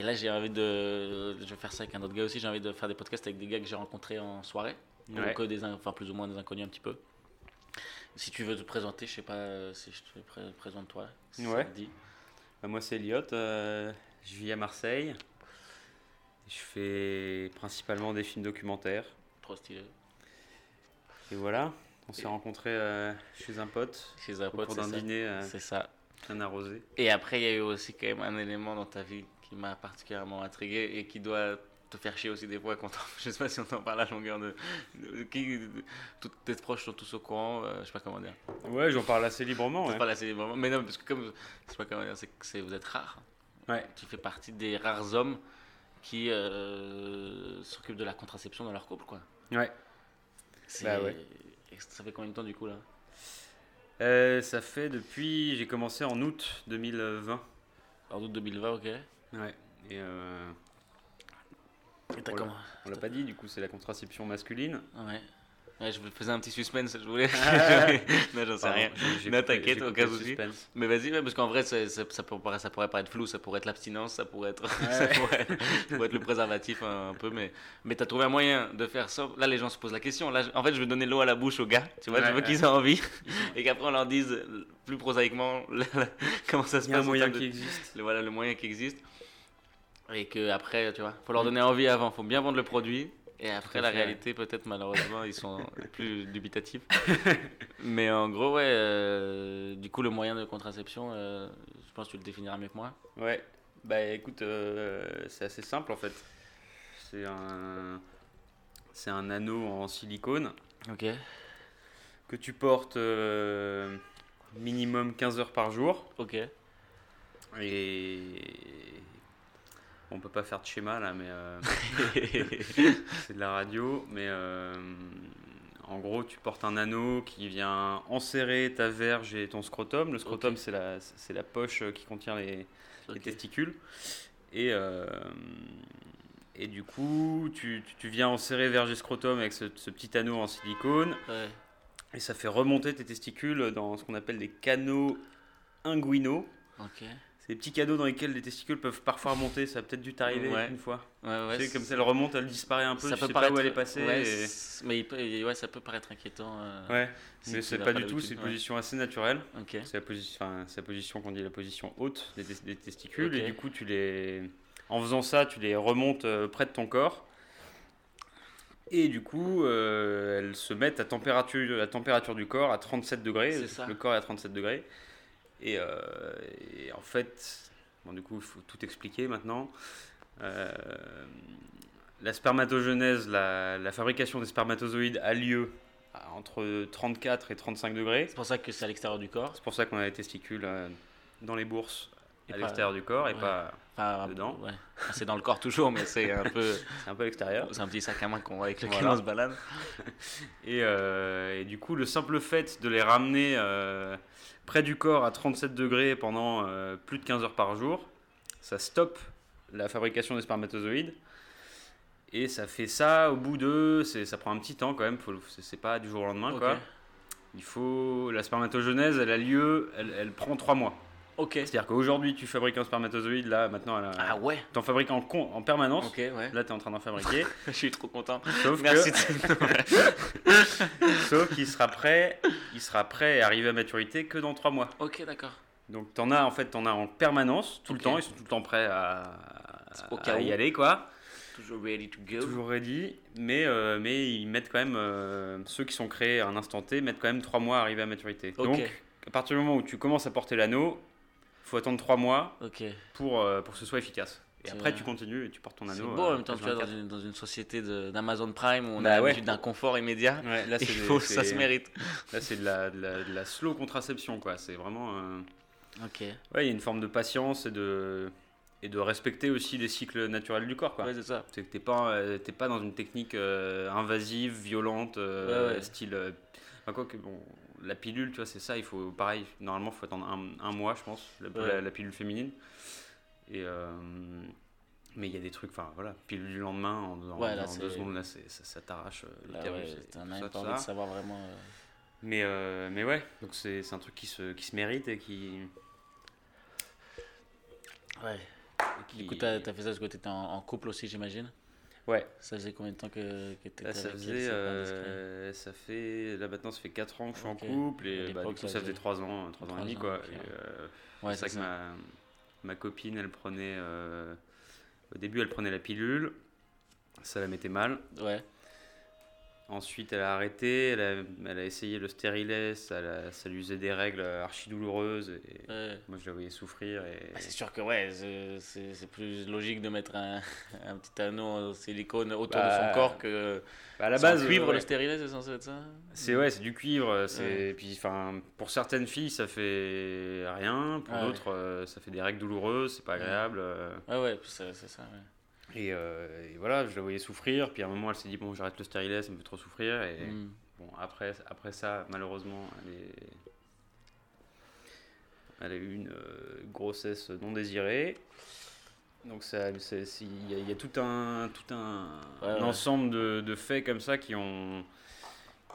Et là, j'ai envie de. Je vais faire ça avec un autre gars aussi. J'ai envie de faire des podcasts avec des gars que j'ai rencontrés en soirée. Ouais. Donc, euh, des, in- enfin, plus ou moins des inconnus un petit peu. Si tu veux te présenter, je sais pas euh, si je te pré- présente toi. Si Ouais. te dit. Bah, moi, c'est Elliot. euh, je vis à Marseille. Je fais principalement des films documentaires. Trop stylé. Et voilà, on s'est rencontrés euh, chez un pote Chez un pote, c'est d'un ça. dîner euh, C'est ça. bien arrosé. Et après, il y a eu aussi quand même un élément dans ta vie qui m'a particulièrement intrigué et qui doit te faire chier aussi des fois quand on- je sais pas si on t'en parle à longueur de, qui tes proches sont tous au courant euh, je sais pas comment dire Ouais, j'en parle assez librement. Ouais. parle assez librement mais non parce que comme je sais pas comment dire c'est que vous êtes rare Ouais. tu fais partie des rares hommes qui euh, s'occupent de la contraception dans leur couple quoi Ouais. Bah ouais. ça fait combien de temps du coup là? Euh, ça fait depuis. J'ai commencé en août 2020. en août 2020 ok Ouais. Et euh, t'as On l'a- comment on l'a pas dit, du coup, c'est la contraception masculine. ouais Ouais, je vous faisais un petit suspense, je voulais. non, j'en sais Pardon, rien. j'ai- j'ai Non, coupé- t'inquiète, j'ai coupé le souci. suspense. Mais vas-y, ouais, parce qu'en vrai, c'est- c'est- ça, pourrait, ça pourrait paraître flou, ça pourrait être l'abstinence, ça pourrait être, ça pourrait, ça pourrait être le préservatif un, un peu, mais, mais t'as trouvé un moyen de faire ça? Là, les gens se posent la question. Là, je- en fait, je vais donner l'eau à la bouche aux gars, tu vois, je veux ouais. qu'ils aient envie, et qu'après on leur dise euh, plus prosaïquement comment ça se Il y a un passe. en moyen termes de- qui existe. le, voilà, le moyen qui existe. Et que après, tu vois, faut leur donner envie avant, faut bien vendre le produit. Et après, la réalité, peut-être malheureusement, ils sont plus dubitatifs. Mais en gros, ouais, euh, du coup, le moyen de contraception, euh, je pense que tu le définiras mieux que moi. Ouais. Bah écoute, euh, c'est assez simple en fait. C'est un. C'est un anneau en silicone Ok. que tu portes minimum 15 heures par jour. Ok. Et. On peut pas faire de schéma là, mais euh, c'est de la radio. Mais euh, en gros, tu portes un anneau qui vient enserrer ta verge et ton scrotum. Le scrotum, c'est la, la poche qui contient les, testicules. Et, euh, et du coup, tu, tu- viens enserrer verge et scrotum avec ce, ce petit anneau en silicone. Ouais. Et ça fait remonter tes testicules dans ce qu'on appelle des canaux inguinaux. Des petits canaux dans lesquels les testicules peuvent parfois remonter. Ça a peut-être dû t'arriver Ouais. une fois. Ouais, ouais. tu sais, comme ça, elle remonte, elle disparaît un peu. ça tu peut sais paraître. pas où elle est passée. Et- mais il peut- ouais, ça peut paraître inquiétant. euh, Ouais, si mais c'est pas du tout. C'est une position assez naturelle. C'est la, posi- enfin, la position qu'on dit la position haute des, tes- des testicules. Et du coup, tu les, en faisant ça, tu les remontes euh, près de ton corps. Et du coup, euh, elles se mettent à température, la température du corps à 37 degrés. Ça. Le corps est à 37 degrés. Et, euh, et en fait, bon, du coup, il faut tout expliquer maintenant. Euh, la spermatogenèse, la, la fabrication des spermatozoïdes a lieu entre 34 et 35 degrés. C'est pour ça que c'est à l'extérieur du corps. C'est pour ça qu'on a les testicules euh, dans les bourses Et à l'extérieur du corps et ouais. pas. Dedans. Ouais. C'est dans le corps toujours, mais c'est un peu. C'est un peu à l'extérieur. C'est un petit sac à main qu'on avec lequel Voilà. on se balade. Et, euh, et du coup, le simple fait de les ramener euh, près du corps à 37 degrés pendant euh, plus de 15 heures par jour, ça stoppe la fabrication des spermatozoïdes. Et ça fait ça au bout de. Ça prend un petit temps quand même, c'est pas du jour au lendemain quoi. Il faut. La spermatogenèse, elle a lieu, elle, elle prend 3 mois. Ok. C'est-à-dire qu'aujourd'hui, tu fabriques un spermatozoïde, là, maintenant, elle a- Ah ouais. t'en fabriques en, con- en permanence. Ok, ouais. Là, tu es en train d'en fabriquer. Je suis trop content. Sauf Merci. que, sauf qu'il sera prêt, il sera prêt et arrivé à maturité que dans 3 mois. ok, d'accord. Donc, t'en as en fait, t'en as en permanence, tout le temps. Ils sont tout le temps prêts à, Au à cas où. y aller, quoi. Toujours ready to go. Toujours ready. Mais, euh, mais ils mettent quand même, euh, ceux qui sont créés à un instant T, mettent quand même 3 mois à arriver à maturité. Donc, à partir du moment où tu commences à porter l'anneau, faut attendre 3 mois pour, euh, pour que ce soit efficace. Et C'est après, tu continues et tu portes ton C'est anneau. beau en euh, même temps, tu vois, dans 24. une, dans une société d'Amazon Prime où on Bah a ouais. l'habitude d'un confort immédiat. Ouais, là, Il c'est des- faut, ça c'est- se mérite. Là, c'est de la, de, la, de la slow contraception, quoi. C'est vraiment. euh, Ok. Ouais, il y a une forme de patience et de, et de respecter aussi les cycles naturels du corps, quoi. Ouais, c'est ça. C'est que t'es pas, euh, t'es pas dans une technique euh, invasive, violente, Ouais, style. enfin, quoi que, bon, la pilule, tu vois, c'est ça, il faut. Pareil, normalement, il faut attendre un, un mois, je pense, la, Ouais. la, la pilule féminine. Et. euh, mais il y a des trucs, enfin voilà, pilule du lendemain, en, en- Ouais, là, en deux secondes, là, ça, ça t'arrache euh, ouais, t'as envie de savoir vraiment. euh, Mais, euh, mais ouais, donc c'est c'est un truc qui se, qui se mérite et qui, Ouais. qui- Du coup, t'as as fait ça parce que t'étais en, en couple aussi, j'imagine Ouais. Ça faisait combien de temps que, que t'étais Là, ça avec elle, faisait, euh, ça fait, là maintenant, ça fait 4 ans que je suis Ok. en couple et bah, du coup, ça ça faisait faisait 3 ans, 3 ans et demi, ans, quoi. ok. Et, euh, Ouais, c'est vrai que ça. ma, ma copine, elle prenait, euh, au début, elle prenait la pilule, ça la mettait mal. Ouais. Ensuite, elle a arrêté, elle a, elle a essayé le stérilet, ça, la- ça lui faisait des règles archi douloureuses. Et Ouais. moi, je la voyais souffrir. Et... Bah, c'est sûr que ouais, c'est- plus logique de mettre un, un petit anneau en silicone autour de Bah, son corps que. Bah, à la base, cuivre ouais. le stérilet, c'est censé être ça C'est ouais, c'est du cuivre. Ouais. puis enfin pour certaines filles ça fait rien, pour d'autres euh, ça fait des règles douloureuses, c'est pas agréable. euh. Ouais, ouais, c'est c'est ça. Ouais. Et, euh, et voilà, je la voyais souffrir. Puis à un moment elle s'est dit bon j'arrête le stérilet, ça me fait trop souffrir. Et Mm. bon après après ça malheureusement elle est elle a eu une euh, grossesse non désirée. Donc il y, a- il y a tout un, tout un, Ouais, un ouais. ensemble de, de faits comme ça qui ont,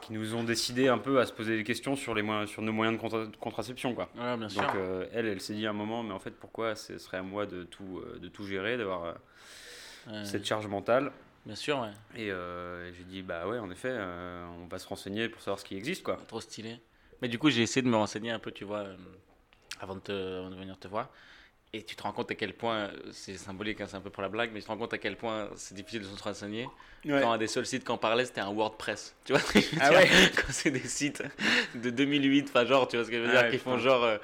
qui nous ont décidé un peu à se poser des questions sur les moyens, sur nos moyens de contra- contraception quoi. Ouais, bien sûr. Donc euh, elle, elle s'est dit à un moment, mais en fait pourquoi ce serait à moi de tout, de tout gérer, d'avoir Ouais. cette charge mentale. Bien sûr, ouais. Et euh, j'ai dit bah ouais en effet, euh, on va se renseigner pour savoir ce qui existe quoi. Trop stylé. Mais du coup, j'ai essayé de me renseigner un peu, tu vois, euh, avant de, te- avant de venir te voir. Et tu te rends compte à quel point, c'est symbolique, hein, c'est un peu pour la blague, mais tu te rends compte à quel point c'est difficile de se renseigner. Quand un des seuls sites qu'on parlait, c'était un WordPress. Tu vois Ah ouais. Quand c'est des sites de 2008, enfin genre, tu vois ce que je veux Ah dire, ouais, qui font genre, euh,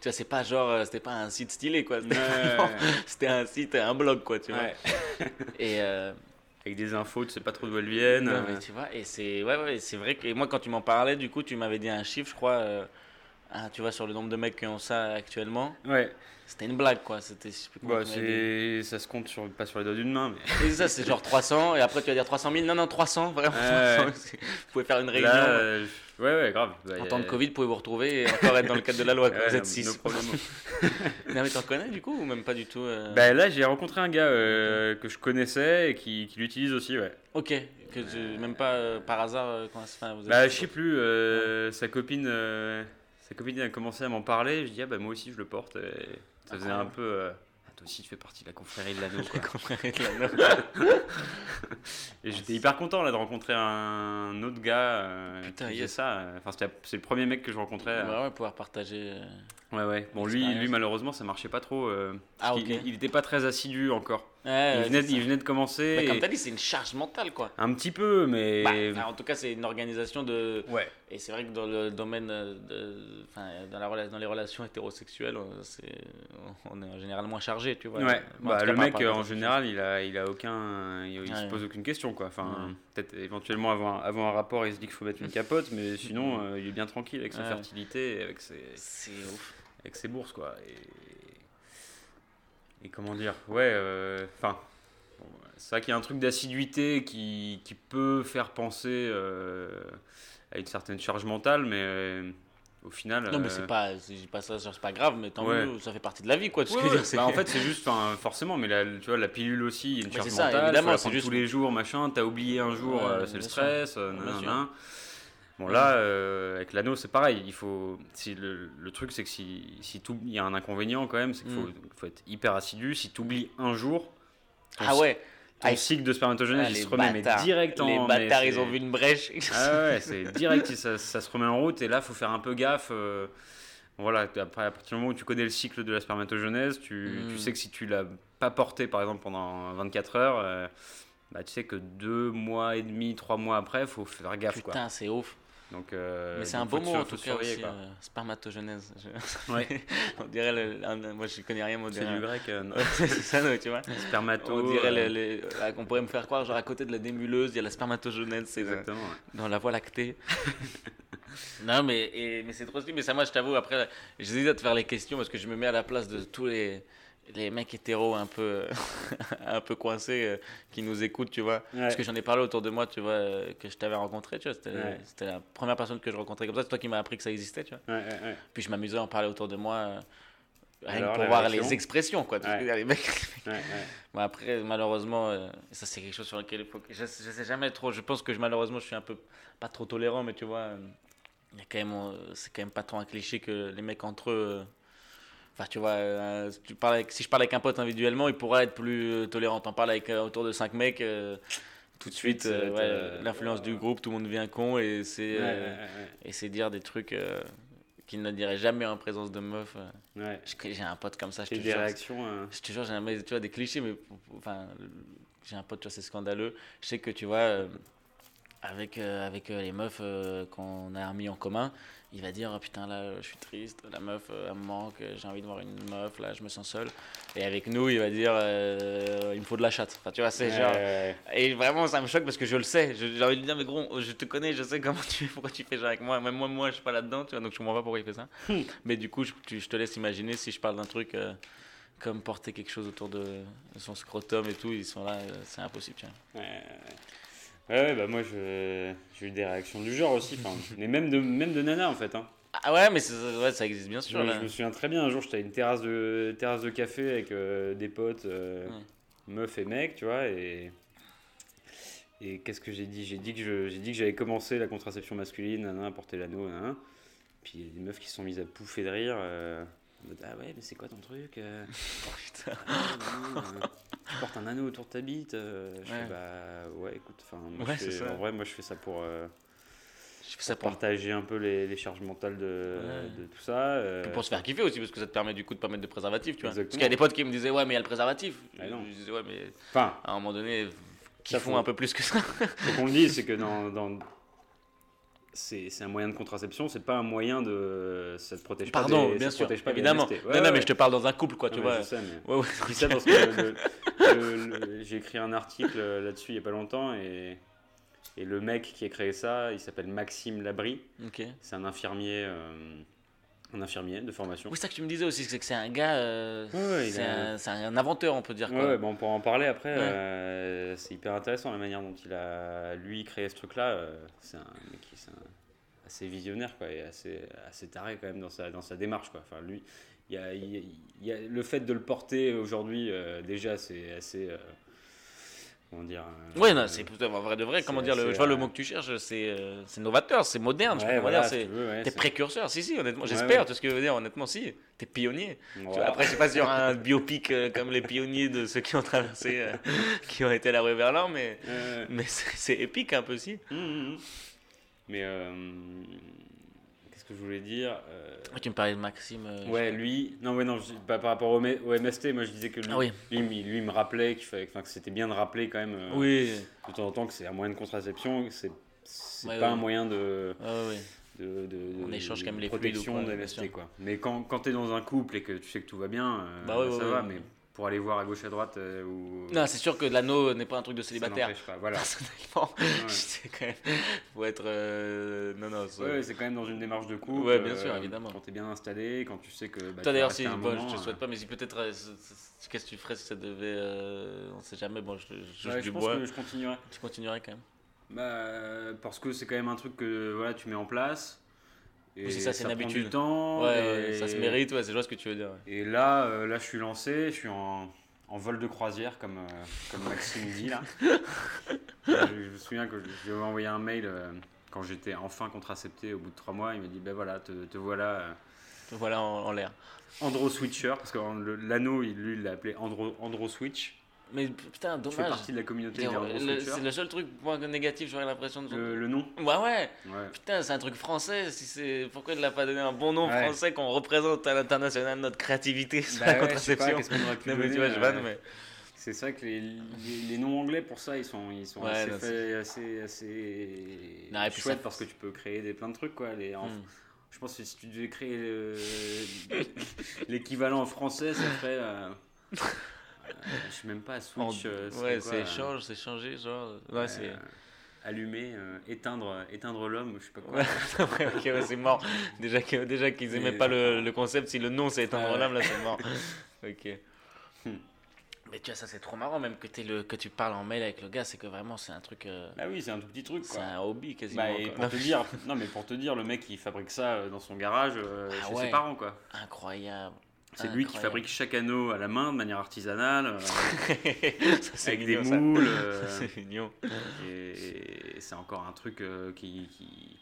tu vois, c'est pas genre, euh, c'était pas un site stylé, quoi. C'était Ouais. vraiment- c'était un site, un blog, quoi, tu vois. Ouais. Et, euh, Avec des infos, tu sais pas trop d'où elles viennent. non, euh. mais tu vois, et c'est ouais, ouais, c'est vrai que et moi quand tu m'en parlais, du coup, tu m'avais dit un chiffre, je crois, euh, ah, tu vois, sur le nombre de mecs qui ont ça actuellement, Ouais. c'était une blague, quoi. C'était, Bah. Ça se compte sur... pas sur les doigts d'une main, mais Et ça, c'est genre 300, et après tu vas dire 300 000. Non, non, 300, vraiment. Ouais. 300, c'est- vous pouvez faire une réunion. là, euh, ouais, ouais, grave. Bah, en a- temps de Covid, vous pouvez vous retrouver et encore être dans le cadre de la loi. quoi. Ouais, vous êtes no 6. problemo. non, mais t'en connais du coup ou même pas du tout euh, Bah, là, j'ai rencontré un gars euh, que je connaissais et qui, qui l'utilise aussi, ouais. Ok, que tu- même pas euh, par hasard, euh, comment ça se fait vous êtes- Bah, je sais plus, sa copine. Euh, Sa copine a commencé à m'en parler, je dis ah bah moi aussi je le porte. Et ça faisait un peu. euh, Ah, toi aussi tu fais partie de la confrérie de l'anneau de l'anneau. Et j'étais hyper content là de rencontrer un autre gars euh, Putain, qui faisait yes. ça. Enfin c'est le premier mec que je rencontrais. euh. Bah ouais, pouvoir partager. Ouais ouais. Bon lui, lui malheureusement ça marchait pas trop. euh, Ah, parce qu'il- ok. il, était pas très assidu encore. Ouais, il, venait, il venait de commencer. Comme et- t'as dit, c'est une charge mentale quoi. Un petit peu mais. Bah, en tout cas, c'est une organisation de. ouais. Et c'est vrai que dans le domaine de. Enfin, dans, la, dans les relations hétérosexuelles, euh, on est en général moins chargé, tu vois. Ouais, Bon, bah, cas, le mec en général il a, il a aucun, il, il se pose aucune question quoi. Enfin peut-être éventuellement avant, avant un rapport il se dit qu'il faut mettre une capote, mais sinon euh, il est bien tranquille avec sa fertilité, avec ses. C'est ouf. Avec ses bourses quoi. Et, et comment dire, ouais, euh, enfin. bon, c'est vrai qu'il y a un truc d'assiduité qui, qui peut faire penser euh, à une certaine charge mentale, mais euh, au final. Non, mais euh, c'est pas, pas ça, c'est pas grave, mais tant Ouais. mieux, ça fait partie de la vie, quoi. Ouais, ouais. dire, Bah, en fait, c'est juste, forcément, mais la, tu vois, la pilule aussi, il y a une charge ça, mentale, évidemment, c'est juste- tous les jours, machin, t'as oublié un jour, c'est le stress, nan, sûr. nan. Bon, là, euh, avec l'anneau, c'est pareil, il faut, si le, le truc, c'est que si, si tout, il y a un inconvénient quand même, c'est qu'il faut, Mm. faut être hyper assidu, si t'oublies un jour, ton, Ah ouais. ton Ah, il- cycle de spermatogenèse, Ah, il les se remet mais direct en... Les mais bâtards, ils ont vu une brèche. ah ouais, c'est direct, ça, ça se remet en route et là, faut faire un peu gaffe. euh, voilà, après, à partir du moment où tu connais le cycle de la spermatogenèse, tu, Mm. tu sais que si tu l'as pas porté, par exemple, pendant 24 heures, euh, bah, tu sais que deux mois et demi, trois mois après, faut faire gaffe. Putain, c'est ouf. Donc, euh, Mais c'est un beau mot en tout cas aussi, euh, spermatogenèse. Je- Ouais. on dirait le, moi je connais rien, mais on C'est dirait. du grec, euh, c'est ça, non, tu vois. spermato. On dirait euh, les, les- là, qu'on pourrait me faire croire, genre à côté de la démuleuse, il y a la spermatogenèse, c'est Exactement. ouais. dans la voie lactée. non, mais, et- mais c'est trop stylé. Mais ça, moi, je t'avoue, après, j'hésite à te faire les questions parce que je me mets à la place de tous les, les mecs hétéros un peu, un peu coincés euh, qui nous écoutent, tu vois. Ouais. Parce que j'en ai parlé autour de moi, tu vois, euh, que je t'avais rencontré, tu vois. C'était Ouais. la première personne que je rencontrais comme ça. C'est toi qui m'as appris que ça existait, tu vois. Ouais. Puis je m'amusais à en parler autour de moi. euh, Rien Alors, que pour voir réaction les expressions, quoi. Les mecs. Bon, après, malheureusement, ça c'est quelque chose sur lequel il faut. Je, je sais jamais trop, je pense que je- malheureusement je suis un peu, pas trop tolérant, mais tu vois, il y a quand même, c'est quand même pas trop un cliché que les mecs entre eux, Enfin, tu vois, euh, si tu parles avec- si je parle avec un pote individuellement, il pourrait être plus euh, tolérant. T'en parles avec euh, autour de 5 mecs, euh, tout de suite, ouais, l'influence du groupe, tout le monde devient con et c'est Ouais, ouais, dire des trucs qu'il ne dirait jamais en présence de meufs. J'ai un pote comme ça, je te des jure. réactions. euh, Je te jure, j'ai tu vois, des clichés, mais enfin, j'ai un pote, tu vois, c'est scandaleux. Je sais que tu vois, avec, euh, avec euh, les meufs euh, qu'on a mis en commun, il va dire oh, Putain, là, je suis triste, la meuf, elle me manque, j'ai envie de voir une meuf, là, je me sens seul. Et avec nous, il va dire Il me faut de la chatte. Enfin, tu vois, c'est ouais, genre. ouais, Et vraiment, ça me choque parce que je le sais. J'ai envie de lui dire, mais gros, je te connais, je sais comment tu fais, pourquoi tu fais genre avec moi. Même moi, moi, je suis pas là-dedans, tu vois, donc je comprends pas pourquoi il fait ça. mais du coup, je, tu- je te laisse imaginer si je parle d'un truc comme porter quelque chose autour de son scrotum et tout, ils sont là, c'est impossible, tu vois. Ouais, ouais. Bah moi je- j'ai eu des réactions du genre aussi, enfin, mais même de, même de nana en fait. Hein. Ah ouais, mais c'est- ouais, ça existe bien sûr. je, là. je me souviens très bien, un jour j'étais à une terrasse de, terrasse de café avec euh, des potes, euh, Ouais. meufs et mecs, tu vois, et, et qu'est-ce que j'ai dit? J'ai dit que je- j'ai dit que j'avais commencé la contraception masculine, nanana, porter l'anneau, nanana. puis il y a des meufs qui se sont mises à pouffer de rire. euh, ah ouais, mais c'est quoi ton truc euh? Oh, putain. Ah, non, euh, Tu portes un anneau autour de ta bite euh, Je Ouais. fais, bah ouais, écoute, enfin, Ouais, en vrai, moi je fais ça pour. euh, Je fais ça pour, partager un peu les, les charges mentales de, Ouais. de tout ça. pour se faire kiffer aussi, parce que ça te permet du coup de pas mettre de préservatif, tu vois. Parce qu'il y a des potes qui me disaient, ouais, mais il y a le préservatif. Ah non. Je disais, ouais, mais Enfin, à un moment donné, qui font un peu plus que ça. faut qu'on le dise, c'est que dans, dans- c'est un moyen de contraception, c'est pas un moyen de. Ça te protège pas. Pardon, bien ça te sûr, protège pas évidemment. MST. non, Ouais, non, ouais. mais je te parle dans un couple, quoi, tu vois. sais, mais- Ouais, ouais. Ça parce que j'ai écrit un article là-dessus il y a pas longtemps et, et le mec qui a créé ça, il s'appelle Maxime Labry. Ok. C'est un infirmier, euh, un infirmier de formation. Oui, c'est ça que tu me disais aussi, c'est que c'est un gars. euh, Ouais, c'est a- un, inventeur, on peut dire. Ouais, Quoi. ouais, bon, on pourra en parler après. Ouais. euh, c'est hyper intéressant la manière dont il a lui créé ce truc-là. euh, c'est un mec qui c'est un- assez visionnaire quoi, et assez, assez taré quand même dans sa, dans sa démarche. Quoi. Enfin, lui, il y a, y a- y le fait de le porter aujourd'hui, déjà, c'est assez. Comment dire euh, Ouais, non, c'est plutôt en vrai de vrai. Comment dire le, Je vois le euh, mot que tu cherches, c'est euh, c'est novateur, c'est moderne. Ouais, voilà, dire, si c'est- veux, ouais, T'es précurseur, si, si, honnêtement, j'espère, tout ce que je veux dire, honnêtement, si. T'es pionnier. Après, je sais pas aura un biopic euh, comme les pionniers de ceux qui ont traversé, qui ont été à la rue Verlan, mais, mais c'est épique un peu, si. hum, hum, hum. Mais que je voulais dire Euh, Tu me parlais de Maxime. euh, Ouais, lui, non, ouais, non, je- pas par rapport au, M- au MST, moi je disais que lui, Ah oui. lui, lui, lui, il me rappelait qu'il fallait, enfin, que c'était bien de rappeler quand même euh, Oui, de temps en temps que c'est un moyen de contraception, que c'est Ouais, pas ouais. un moyen de, On échange quand même les protection de MST quoi. Mais quand, quand tu es dans un couple et que tu sais que tout va bien, Bah ça va, mais pour aller voir à gauche à droite euh, ou Non, c'est sûr que l'anneau n'est pas un truc de ça célibataire. n'empêche pas, voilà. Personnellement, c'est quand même. Faut être. euh, Non, non. c'est- Ouais, ouais, c'est quand même dans une démarche de couple. Ouais, bien sûr, euh, évidemment. Quand tu es bien installé, quand tu sais que. Bah, Toi d'ailleurs, si, un bon, moment, je te euh, souhaite pas, mais si peut-être, euh, qu'est-ce que tu ferais si ça devait, euh, on sait jamais, bon, je, je, ouais, je pense bois, que je continuerai. tu continuerais quand même. Bah, parce que c'est quand même un truc que voilà, tu mets en place. Et Oui, c'est ça, c'est une prend habitude. du temps. Ouais, et, ouais, ça se mérite, ouais, c'est vois ce que tu veux dire. ouais. Et là, euh, là, je suis lancé, je suis en, en vol de croisière, comme, euh, comme Maxime dit là. je, je me souviens que je lui ai envoyé un mail euh, quand j'étais enfin contracepté au bout de trois mois. Il m'a dit Ben voilà, te, te voilà. euh, Voilà en, en l'air. Andro Switcher, parce que l'anneau, il- lui, il l'a appelé Andro, Andro Switch. Mais putain, fais dommage. partie de la communauté. C'est le seul truc point négatif, j'aurais l'impression de. Le, le nom Ouais, ouais. Ouais. Putain, c'est un truc français. Si c'est pourquoi il l'a pas donné un bon nom Ouais. français qu'on représente à l'international notre créativité sur Bah la ouais, contraception. tu C'est ça que les, les, les noms anglais pour ça ils sont ils sont assez, non, assez assez Non, chouettes ça- parce que tu peux créer des plein de trucs quoi. Les, en- Hmm. Je pense que si tu devais créer le- l'équivalent en français, ça ferait. euh, je sais même pas En- switch. euh, ouais, c'est euh, échange, c'est changé, genre. Ouais, c'est. euh, allumer, euh, éteindre, éteindre l'homme, je sais pas quoi. Ouais, ok, ouais, c'est mort. Déjà que- déjà qu'ils aimaient Mais- pas le, le concept, si le nom c'est éteindre l'âme, là c'est mort. ok. Hmm. Mais tu vois, ça c'est trop marrant, même que, t'aies le, que tu parles en mail avec le gars, c'est que vraiment c'est un truc. euh, Bah oui, c'est un tout petit truc c'est un hobby quasiment. Bah, et quoi. pour te dire, non mais pour te dire, le mec il fabrique ça euh, dans son garage euh, Ah chez ouais. ses parents quoi. Incroyable. C'est lui qui fabrique chaque anneau à la main de manière artisanale, euh, Ça, c'est avec mignon, des moules. euh, C'est mignon. et et c'est encore un truc euh, qui, qui-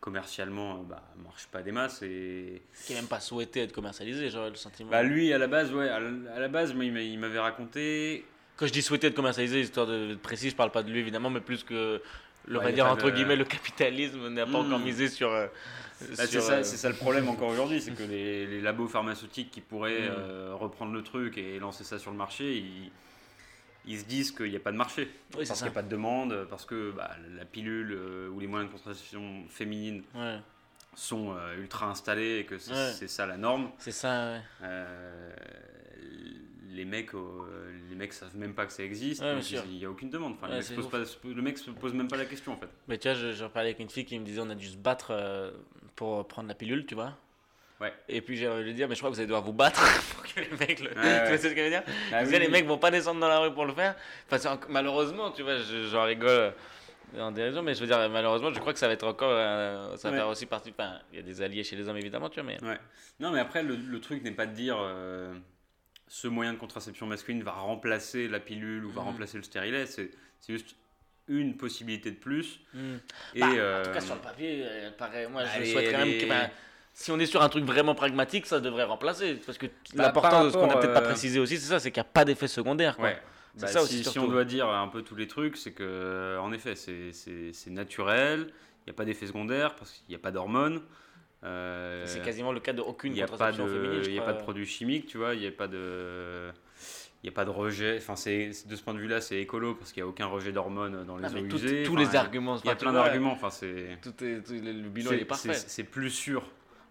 commercialement, bah, marche pas des masses. Et... Qui est même pas souhaité être commercialisé, j'aurais le sentiment. Bah, lui, à la base, ouais, à la, à la base, moi, il m'a- il m'avait raconté. Quand je dis souhaité être commercialisé, histoire de de précis, je parle pas de lui évidemment, mais plus que, le, Ouais, dire entre guillemets, le capitalisme n'a pas Hmm. encore misé sur. Euh, Bah, c'est ça, euh, ça le problème encore aujourd'hui, c'est que les, les labos pharmaceutiques qui pourraient Mm. euh, reprendre le truc et lancer ça sur le marché, ils, ils se disent qu'il n'y a pas de marché. Oui, parce qu'il n'y a pas de demande, parce que bah, la pilule euh, ou les moyens de contraception féminine Ouais, sont euh, ultra installés et que c'est Ouais. ça la norme. c'est ça, ouais. Les mecs, les mecs savent même pas que ça existe, il n'y a aucune demande. Enfin, le, mec se pose même pas la question en fait. Mais tu vois, je- j'en parlais avec une fille qui me disait on a dû se battre pour prendre la pilule, tu vois. Ouais. Et puis j'ai envie de lui dire, mais je crois que vous allez devoir vous battre pour que les mecs le. tu ouais. vois ce que je veux dire? Ah oui, les mecs vont pas descendre dans la rue pour le faire. Enfin, malheureusement, tu vois, je- j'en rigole euh, en dérision, mais je veux dire, malheureusement, je crois que ça va être encore. euh, ça va Ouais. faire aussi partie. Enfin, il y a des alliés chez les hommes évidemment, tu vois, mais. Ouais. Non, mais après, le, le truc n'est pas de dire euh, ce moyen de contraception masculine va remplacer la pilule ou va Mhm. remplacer le stérilet. C'est juste une possibilité de plus. Hmm. Et, Bah, euh, En tout cas, sur le papier, euh, pareil, moi, je souhaite quand même que. ben, si on est sur un truc vraiment pragmatique, ça devrait remplacer. Parce que Bah, l'important de ce qu'on n'a peut-être pas euh, précisé aussi, c'est ça, c'est qu'il n'y a pas d'effet secondaire. Quoi. ouais. C'est Bah, ça si, aussi, si surtout. on doit dire un peu tous les trucs, c'est que, en effet, c'est- naturel. Il n'y a pas d'effet secondaire parce qu'il n'y a pas d'hormones. Euh, C'est quasiment le cas d'aucune il n'y a pas contraception de, féminine. il y a pas de produits chimiques, tu vois. Il n'y a pas de, il y a pas de rejet. Enfin, c'est de ce point de vue-là, c'est écolo parce qu'il n'y a aucun rejet d'hormones dans les Ah, eaux tout- usées. tous Enfin, les arguments. Il y a plein d'arguments. Enfin, c'est Tout est, tout- le le bilan il est parfait. c'est- plus sûr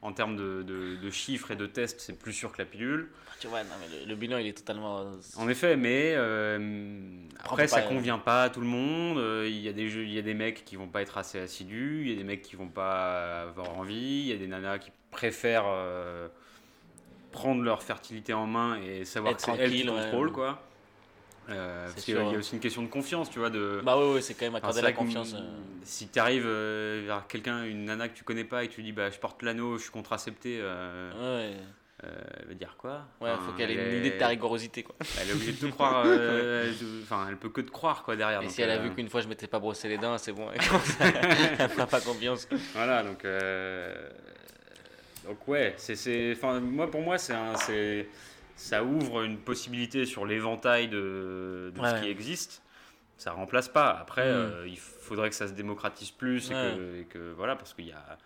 en termes de, de- de chiffres et de tests. C'est plus sûr que la pilule. Tu vois, non, mais le, le bilan il est totalement. euh, En effet, mais euh, après, ça pas- convient pas à tout le monde. Euh, Il y, a des jeux, il y a des mecs qui vont pas être assez assidus, il y a des mecs qui vont pas avoir envie, il y a des nanas qui préfèrent euh, prendre leur fertilité en main et savoir Être que c'est elles qui ouais. quoi. Euh, parce qu'il y a aussi une question de confiance, tu vois. De, Bah oui, oui, c'est quand même Enfin, accorder c'est la confiance. euh. Si tu arrives vers quelqu'un, une nana que tu connais pas et tu dis bah, je porte l'anneau, je suis contracepté, euh, Ouais, euh, elle va dire quoi? Ouais, Enfin, faut qu'elle ait une idée de ta rigorosité quoi. Elle est obligée de te croire. euh, Enfin, elle peut que te croire quoi derrière. Et donc, si elle a euh, vu qu'une fois je m'étais pas brossé les dents, c'est bon, elle commence à- elle fera pas confiance. Voilà, donc. Euh, Donc, ouais, c'est. moi, pour moi, c'est Ça ouvre une possibilité sur l'éventail de, de ce qui existe. Ça remplace pas. Après, Mm. euh, il faudrait que ça se démocratise plus et, Ouais. que, et que- Voilà, parce qu'il y a.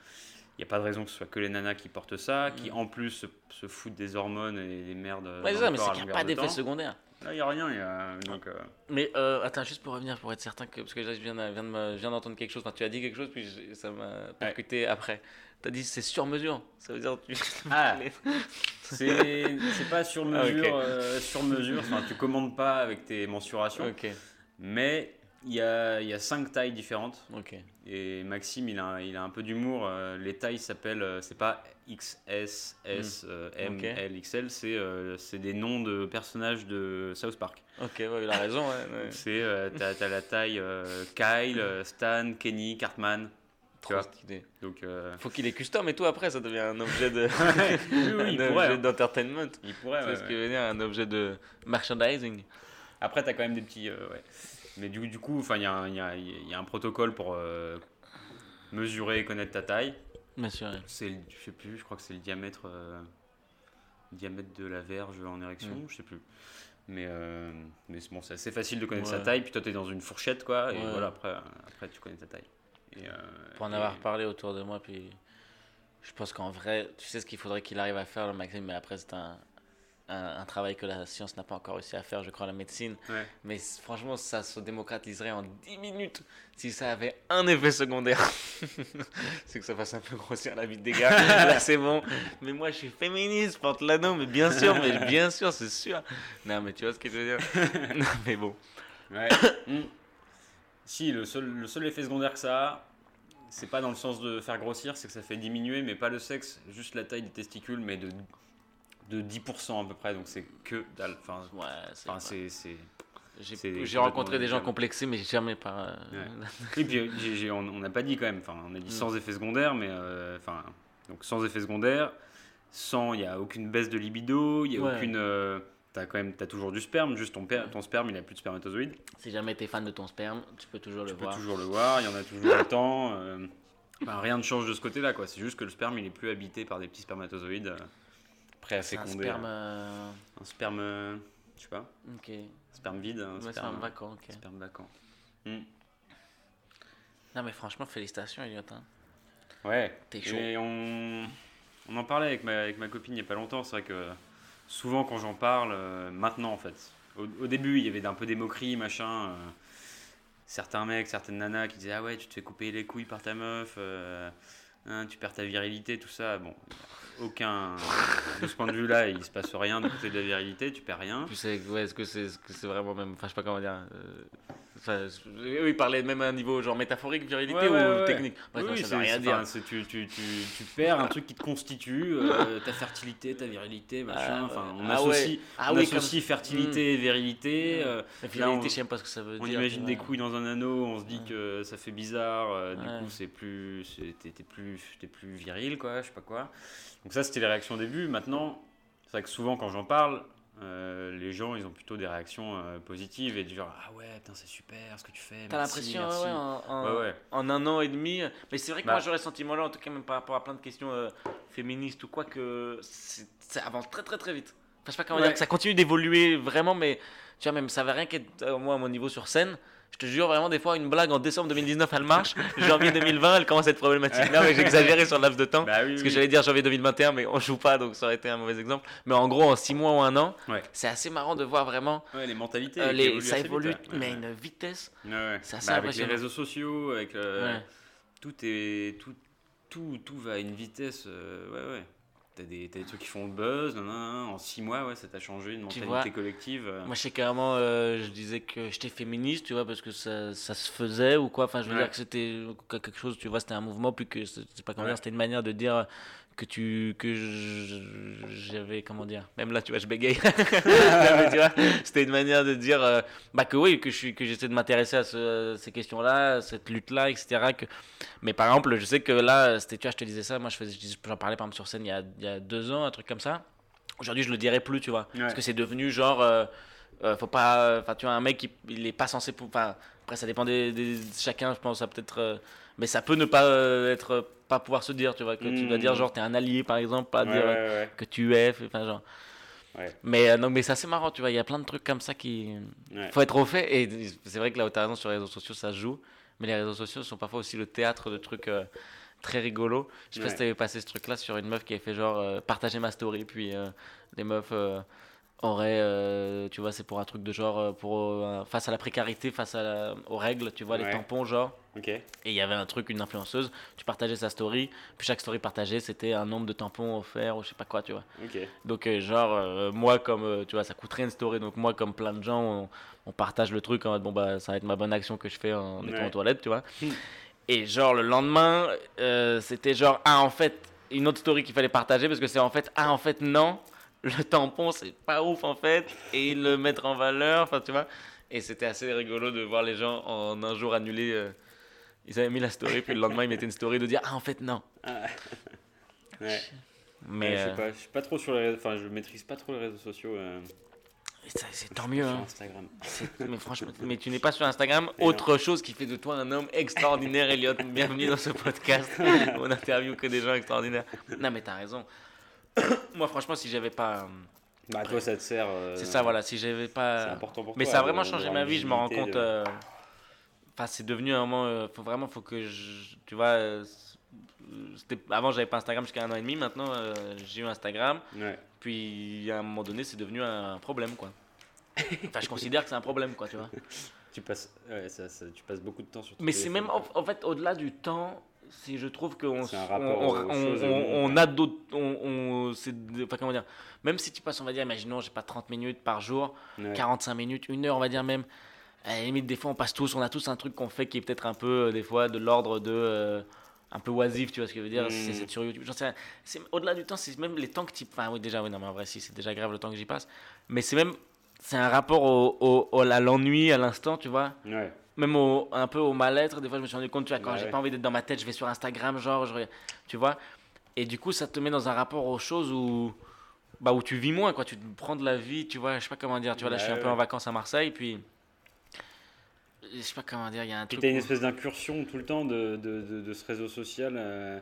Il n'y a pas de raison que ce soit que les nanas qui portent ça, qui Mm. en plus se, se foutent des hormones et des merdes. Ouais, c'est ça, mais c'est qu'il n'y a pas de d'effet temps. secondaire. Là, il n'y a rien. y a- Donc, euh, Mais euh, attends, juste pour revenir, pour être certain que. Parce que là, je viens, de- viens de d'entendre quelque chose. Enfin, tu as dit quelque chose, puis je- ça m'a percuté après. Tu as dit c'est sur mesure. Ça veut dire. Tu... Ah. C'est pas sur mesure, Ah, ok. euh, sur mesure. Enfin, tu commandes pas avec tes mensurations, ok, mais il y a, y a cinq tailles différentes. ok. Et Maxime, il a, il a un peu d'humour. euh, Les tailles s'appellent, euh, c'est pas XS, S, M, Hmm. Ok. L, XL, c'est des noms de personnages de South Park. Ok, ouais, il a raison. Ouais, ouais. C'est t'as t'as la taille Kyle, Stan, Kenny, Cartman. Vois. Donc euh, Faut qu'il ait custom et tout après, ça devient un objet de. oui, un objet d'entertainment. Il pourrait. C'est ouais, ce ouais. qui veut dire un objet de merchandising. Après, tu as quand même des petits. euh, ouais. Mais du, du coup, enfin, il y, a un- il y a- il y a un protocole pour euh, mesurer et connaître ta taille. Bien sûr. C'est, je sais plus, je crois que c'est le diamètre, diamètre de la verge en érection, Mm. je sais plus. Mais, euh, bon, c'est assez facile de connaître Ouais. sa taille. Puis toi, tu es dans une fourchette, quoi. Et Ouais. voilà, après, après, tu connais ta taille. Et, euh, Pour en et- avoir parlé autour de moi, puis je pense qu'en vrai, tu sais ce qu'il faudrait qu'il arrive à faire, le Maxime, mais après, c'est un, un, un travail que la science n'a pas encore réussi à faire, je crois, la médecine. Ouais. Mais franchement, ça se démocratiserait en 10 minutes si ça avait un effet secondaire. c'est que ça fasse un peu grossir la vie des gars. Là, c'est bon. Mais moi, je suis féministe, porte l'anneau, mais bien sûr, mais bien sûr, c'est sûr. Non, mais tu vois ce que je veux dire? Non, mais bon. Ouais. Si, le seul, le seul effet secondaire que ça a, c'est pas dans le sens de faire grossir, c'est que ça fait diminuer, mais pas le sexe, juste la taille des testicules, mais de, de 10% à peu près, donc c'est que dalle. Enfin, Ouais, c'est enfin, pas- J'ai rencontré des gens complexés, mais jamais par. euh, Oui, puis on on n'a pas dit quand même, enfin, on a dit Mm. sans effet secondaire, mais euh, enfin, donc sans effet secondaire, sans, il n'y a aucune baisse de libido, il n'y a Ouais. aucune. euh, T'as quand même, as toujours du sperme, juste ton, per- ton sperme, il a plus de spermatozoïdes. Si jamais t'es fan de ton sperme, tu peux toujours Tu le peux voir. toujours le voir, il y en a toujours autant. euh, Bah, rien ne change de ce côté-là, quoi. C'est juste que le sperme, il est plus habité par des petits spermatozoïdes euh, prêts à C'est un féconder. sperme. euh, Un sperme, je sais pas, Ok. sperme vide, un Ouais, sperme, vacant, sperme vacant. Non, mais franchement, félicitations, Elliot. hein. Ouais. T'es chaud. Et on, on en parlait avec ma, avec ma copine il y a pas longtemps. C'est vrai que souvent quand j'en parle, euh, maintenant en fait, au, début il y avait un peu des moqueries, machin. euh, certains mecs, certaines nanas qui disaient Ah ouais, tu te fais couper les couilles par ta meuf, euh, hein, tu perds ta virilité, tout ça. Bon, aucun. de ce point de vue-là, il se passe rien du côté de la virilité, tu perds rien. Puis c'est, ouais, est-ce que c'est, que c'est vraiment même, enfin je sais pas comment dire. Euh, Enfin, je- eux ils parlaient même à un niveau genre métaphorique, virilité Ouais, ou ouais, technique. Ouais, Oui, ça veut rien dire. enfin, tu, tu, tu, tu perds un truc qui te constitue, euh, ta fertilité, ta virilité, machin. Ah, Enfin, on ah associe, Ah on associe fertilité et virilité. euh, La là, virilité, on- je sais même pas ce que ça veut on dire. imagine tu des couilles dans un anneau, on se dit que ça fait bizarre. euh, du coup, c'est plus, t'es plus, t'es plus viril, quoi. Je sais pas quoi. Donc ça, c'était les réactions au début. Maintenant, c'est vrai que souvent quand j'en parle. Euh, les gens, ils ont plutôt des réactions euh, positives et du genre ah ouais putain c'est super ce que tu fais. T'as l'impression, ouais, en, en- Ouais, ouais. en un an et demi. Mais c'est vrai que Bah. moi j'aurais ce sentiment-là, en tout cas même par rapport à plein de questions euh, féministes ou quoi, que ça avance très très très vite. Enfin, je sais pas comment dire, que ça continue d'évoluer vraiment, mais tu vois, même ça va rien qu'être, moi, à mon niveau sur scène. Je te jure, vraiment, des fois, une blague en décembre 2019, elle marche. janvier 2020, elle commence à être problématique. Non, mais j'ai exagéré sur le laps de temps. Bah oui, Parce oui. que j'allais dire janvier 2021, mais on joue pas, donc ça aurait été un mauvais exemple. Mais en gros, en 6 mois ou un an, Ouais. c'est assez marrant de voir vraiment. Ouais, les mentalités. euh, qui les, évoluent ça vite, évolue, mais à Ouais, une vitesse. assez Bah, avec les réseaux sociaux, avec Ouais. tout est tout, tout, tout va à une vitesse. euh, ouais, ouais. T'as des, t'as des trucs qui font le buzz, nan, nan, nan. en six mois, ouais, ça t'a changé une mentalité vois, collective. euh. Moi, je sais carrément, euh, je disais que j'étais féministe, tu vois, parce que ça, ça se faisait ou quoi. Enfin, je veux Ouais. dire que c'était quelque chose, tu vois, c'était un mouvement, plus que, c'est c'est pas comment Ouais. dire, c'était une manière de dire que tu, que j'avais, comment dire, même là, tu vois, je bégaye. C'était une manière de dire, euh, bah, que oui, que je suis, que j'essaie de m'intéresser à ce- ces questions-là, à cette lutte-là, etc. Que... Mais par exemple, je sais que là, c'était, tu vois, je te disais ça, moi, je faisais, j'en parlais par exemple sur scène il y a, il y a deux ans, un truc comme ça. Aujourd'hui, je le dirais plus, tu vois. Ouais. Parce que c'est devenu genre. euh, euh, faut pas. Enfin, tu vois, un mec, il, il est pas censé. Enfin, après, ça dépend des, des- chacun, je pense, ça peut-être. Mais ça peut ne pas euh, être. Pas pouvoir se dire, tu vois. Que tu dois dire, genre, t'es un allié, par exemple, pas Ouais, dire ouais, que tu es. Enfin, genre. Ouais. Mais, euh, non, mais c'est assez marrant, tu vois. Il y a plein de trucs comme ça qui. Ouais. Faut être au fait. Et c'est vrai que là où t'as raison, sur les réseaux sociaux, ça joue. Mais les réseaux sociaux sont parfois aussi le théâtre de trucs. euh, Très rigolo. Je sais pas Ouais. si t'avais passé ce truc-là sur une meuf qui avait fait genre euh, partager ma story, puis les meufs auraient, euh, tu vois, c'est pour un truc de genre, pour euh, face à la précarité, face à la- aux règles, tu vois, les tampons, genre. Et il y avait un truc, une influenceuse, tu partageais sa story, puis chaque story partagée, c'était un nombre de tampons offerts ou je sais pas quoi, tu vois. Donc, euh, genre, euh, moi, comme, euh, tu vois, ça coûterait une story, donc moi, comme plein de gens, on, on partage le truc en mode, bon, bah, ça va être ma bonne action que je fais en étant Ouais. aux toilettes, tu vois. Hmm. Et genre, le lendemain, c'était genre, ah, en fait, une autre story qu'il fallait partager, parce que c'est en fait, ah, en fait, non, le tampon, c'est pas ouf, en fait, et le mettre en valeur, enfin, tu vois. Et c'était assez rigolo de voir les gens en un jour annuler. Euh, ils avaient mis la story, puis le lendemain, ils mettaient une story de dire, ah, en fait, non. Ouais. Mais Ouais, je euh, sais pas, je suis pas trop sur les réseaux, enfin je maîtrise pas trop les réseaux sociaux. euh, c'est tant mieux, sur hein. Instagram. C'est- Mais franchement, mais tu n'es pas sur Instagram. Autre chose qui fait de toi un homme extraordinaire, Elliot. Bienvenue dans ce podcast. On interview que des gens extraordinaires. Non, mais t'as raison. Moi, franchement, si j'avais pas. euh, Bah toi ça te sert. euh, C'est ça, voilà. Si j'avais C'est pas. important pour Mais toi. ça a vraiment changé ma vie. Je me rends compte. de- euh, Enfin, c'est devenu un moment. euh, faut vraiment, faut que je. Tu vois. euh, Avant, j'avais pas Instagram jusqu'à un an et demi. Maintenant, euh, j'ai eu Instagram. Ouais. Puis, à un moment donné, c'est devenu un problème, quoi. Enfin, je considère que c'est un problème, quoi, tu vois. Tu passes, ouais, ça, ça- tu passes beaucoup de temps sur Mais c'est même, en, en fait, au-delà du temps, c'est, je trouve qu'on on, on, on- a d'autres. On, enfin, comment dire Même si tu passes, on va dire, imaginons, j'ai pas 30 minutes par jour, Ouais. 45 minutes, une heure, on va dire même. À la limite, des fois, on passe tous, on a tous un truc qu'on fait qui est peut-être un peu, euh, des fois, de l'ordre de. euh, un peu oisif, tu vois ce que je veux dire. C'est c'est sur YouTube. C'est au-delà du temps, c'est même les temps que tu. Enfin, oui, déjà, oui, non, mais en vrai, si, c'est déjà grave le temps que j'y passe. Mais c'est même. C'est un rapport au, au- au- à l'ennui, à l'instant, tu vois Ouais. même au, un peu au mal-être, des fois je me suis rendu compte, tu vois, quand j'ai ouais. pas envie d'être dans ma tête, je vais sur Instagram, genre, je, tu vois. Et du coup, ça te met dans un rapport aux choses où, bah, où tu vis moins, quoi. Tu te prends de la vie, tu vois, je sais pas comment dire. Tu vois, là, je suis un peu en vacances à Marseille, puis je sais pas comment dire, il y a un truc. t'as une espèce d'incursion tout le temps de, de, de- de ce réseau social euh,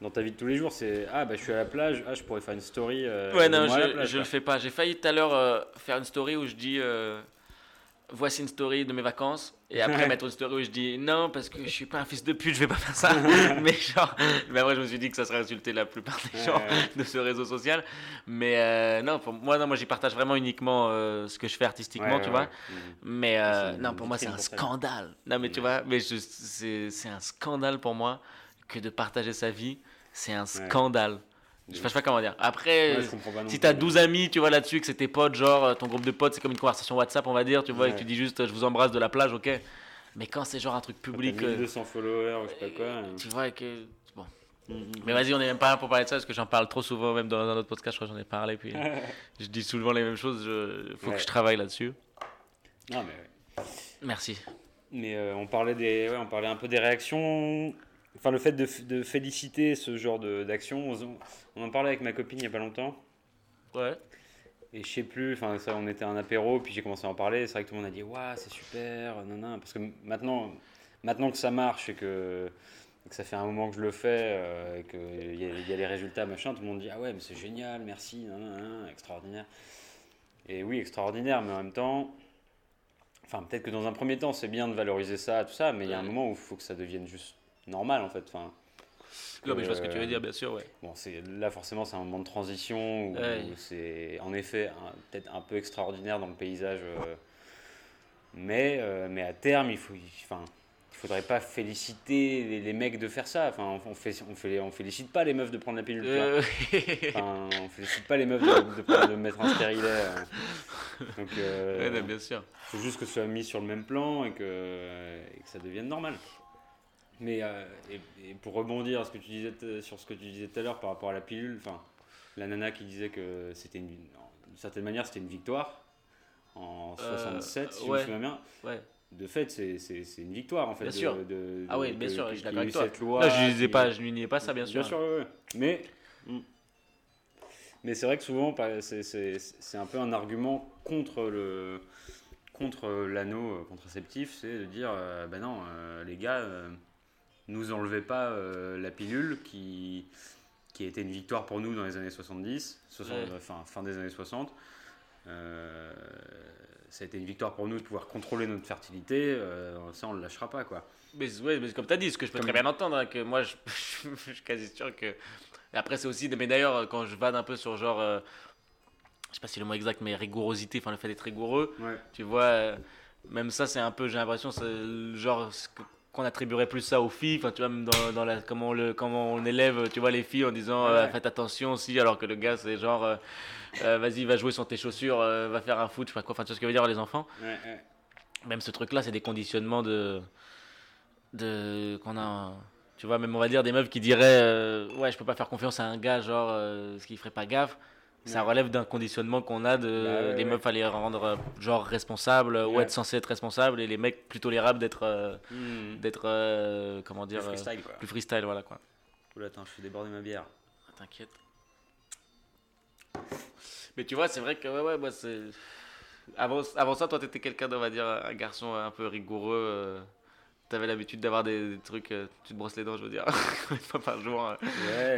dans ta vie de tous les jours. C'est ah bah je suis à la plage, ah je pourrais faire une story. euh, Ouais, non, je, plage, je le fais pas. J'ai failli tout à l'heure euh, faire une story où je dis euh, voici une story de mes vacances et après mettre une story où je dis non parce que je suis pas un fils de pute, je vais pas faire ça. mais genre, mais après je me suis dit que ça serait insulter la plupart des gens de ce réseau social. Mais euh, non, pour moi, non, moi j'y partage vraiment uniquement euh, ce que je fais artistiquement, Ouais, tu ouais, vois. ouais. Mais euh, non, pour moi, c'est un scandale. Non, mais tu vois, mais c'est un scandale pour moi que de partager sa vie. C'est un scandale. Je sais pas comment dire. Après, Ouais, je si t'as 12 amis, tu vois, là-dessus, que c'est tes potes, genre, ton groupe de potes, c'est comme une conversation WhatsApp, on va dire, tu vois, et que tu dis juste, je vous embrasse de la plage, ok. Mais quand c'est genre un truc public, euh, 1200 followers je sais pas quoi. euh. tu vois, que. Bon. Mais vas-y, on est même pas là pour parler de ça, parce que j'en parle trop souvent, même dans un autre podcast, je crois que j'en ai parlé, puis je dis souvent les mêmes choses, il faut Ouais. que je travaille là-dessus. Non mais. Merci. Mais euh, on parlait des, on parlait un peu des réactions. Enfin, le fait de, féliciter ce genre d'action, on, on en parlait avec ma copine il y a pas longtemps. Ouais. Et je sais plus, enfin, ça, on était à un apéro, puis j'ai commencé à en parler. C'est vrai que tout le monde a dit, waouh, c'est super, non, non. Parce que maintenant, maintenant que ça marche et que, que ça fait un moment que je le fais, euh, et qu'il y, a- il y a les résultats, machin, tout le monde dit, ah ouais, mais c'est génial, merci, extraordinaire. Et oui, extraordinaire, mais en même temps, enfin, peut-être que dans un premier temps, c'est bien de valoriser ça, tout ça, mais il y a un moment où il faut que ça devienne juste normal, en fait. Enfin, Non, mais je vois ce que euh, tu veux dire, bien sûr, ouais. Bon, là forcément c'est un moment de transition où, Ouais. où c'est en effet peut-être un peu extraordinaire dans le paysage, euh, mais euh, mais à terme il faut, enfin il faudrait pas féliciter les, les mecs de faire ça. Enfin on, fait on fait on félicite pas les meufs de prendre la pilule. Euh, Enfin, on félicite pas les meufs de, de, prendre- de mettre un stérilet. euh. Donc euh, ouais, bien sûr. faut juste que ce soit mis sur le même plan et que, et que ça devienne normal. Mais euh, et, et pour rebondir à ce que tu disais sur ce que tu disais tout à l'heure par rapport à la pilule, enfin la nana qui disait que c'était une d'une certaine manière c'était une victoire en Euh, 67 si je me souviens bien. Ouais. De fait c'est c'est- c'est une victoire en fait. Bien de- sûr. de- de- Ah oui, bien sûr, je d'accord avec toi. cette loi je qui- pas, je lui niais pas ça, bien sûr. Bien sûr, ouais. Mais, mm. mais c'est vrai que souvent, c'est- un peu un argument contre le contre l'anneau euh, contraceptif, c'est de dire, euh, ben non, euh, les gars, euh, nous enlevez pas euh, la pilule qui qui a été une victoire pour nous dans les années 70, 60, Ouais. enfin fin des années 60. Euh, ça a été une victoire pour nous de pouvoir contrôler notre fertilité, euh, ça on le lâchera pas quoi. Mais, ouais, mais comme tu as dit, ce que je peux Comme- très bien entendre, hein, que moi, je, je suis quasi sûr que. Après, c'est aussi. Mais d'ailleurs, quand je vade un peu sur genre. euh, je sais pas si le mot exact, mais rigorosité, enfin le fait d'être rigoureux, Ouais. tu vois, euh, même ça, c'est un peu, j'ai l'impression, genre qu'on attribuerait plus ça aux filles, enfin tu vois, même dans, dans la, comment, on le, comment on élève, tu vois, les filles en disant euh, Ouais. faites attention aussi, alors que le gars, c'est genre, euh, euh, vas-y, va jouer sur tes chaussures, va faire un foot, je sais pas quoi, enfin tu vois ce que veut dire les enfants. Ouais, ouais. Même ce truc-là, c'est des conditionnements de. de qu'on a. Tu vois, même on va dire des meufs qui diraient Ouais, je peux pas faire confiance à un gars, genre, ce qui ferait pas gaffe. Ça relève d'un conditionnement qu'on a de. Bah les ouais. meufs à les rendre, euh, genre, responsables ou être censés être responsables, et les mecs plutôt tolérables d'être. euh, Mm. d'être. euh, comment Plus dire. euh, freestyle quoi. plus freestyle, voilà quoi. Oula, attends, je fais déborder ma bière. Ah, T'inquiète. Mais tu vois, c'est vrai que, ouais, ouais, moi, c'est. Avant, avant ça, toi, t'étais quelqu'un, on va dire, un garçon un peu rigoureux. T'avais l'habitude d'avoir des, des trucs. euh, tu te brosses les dents, je veux dire, une fois par jour. euh,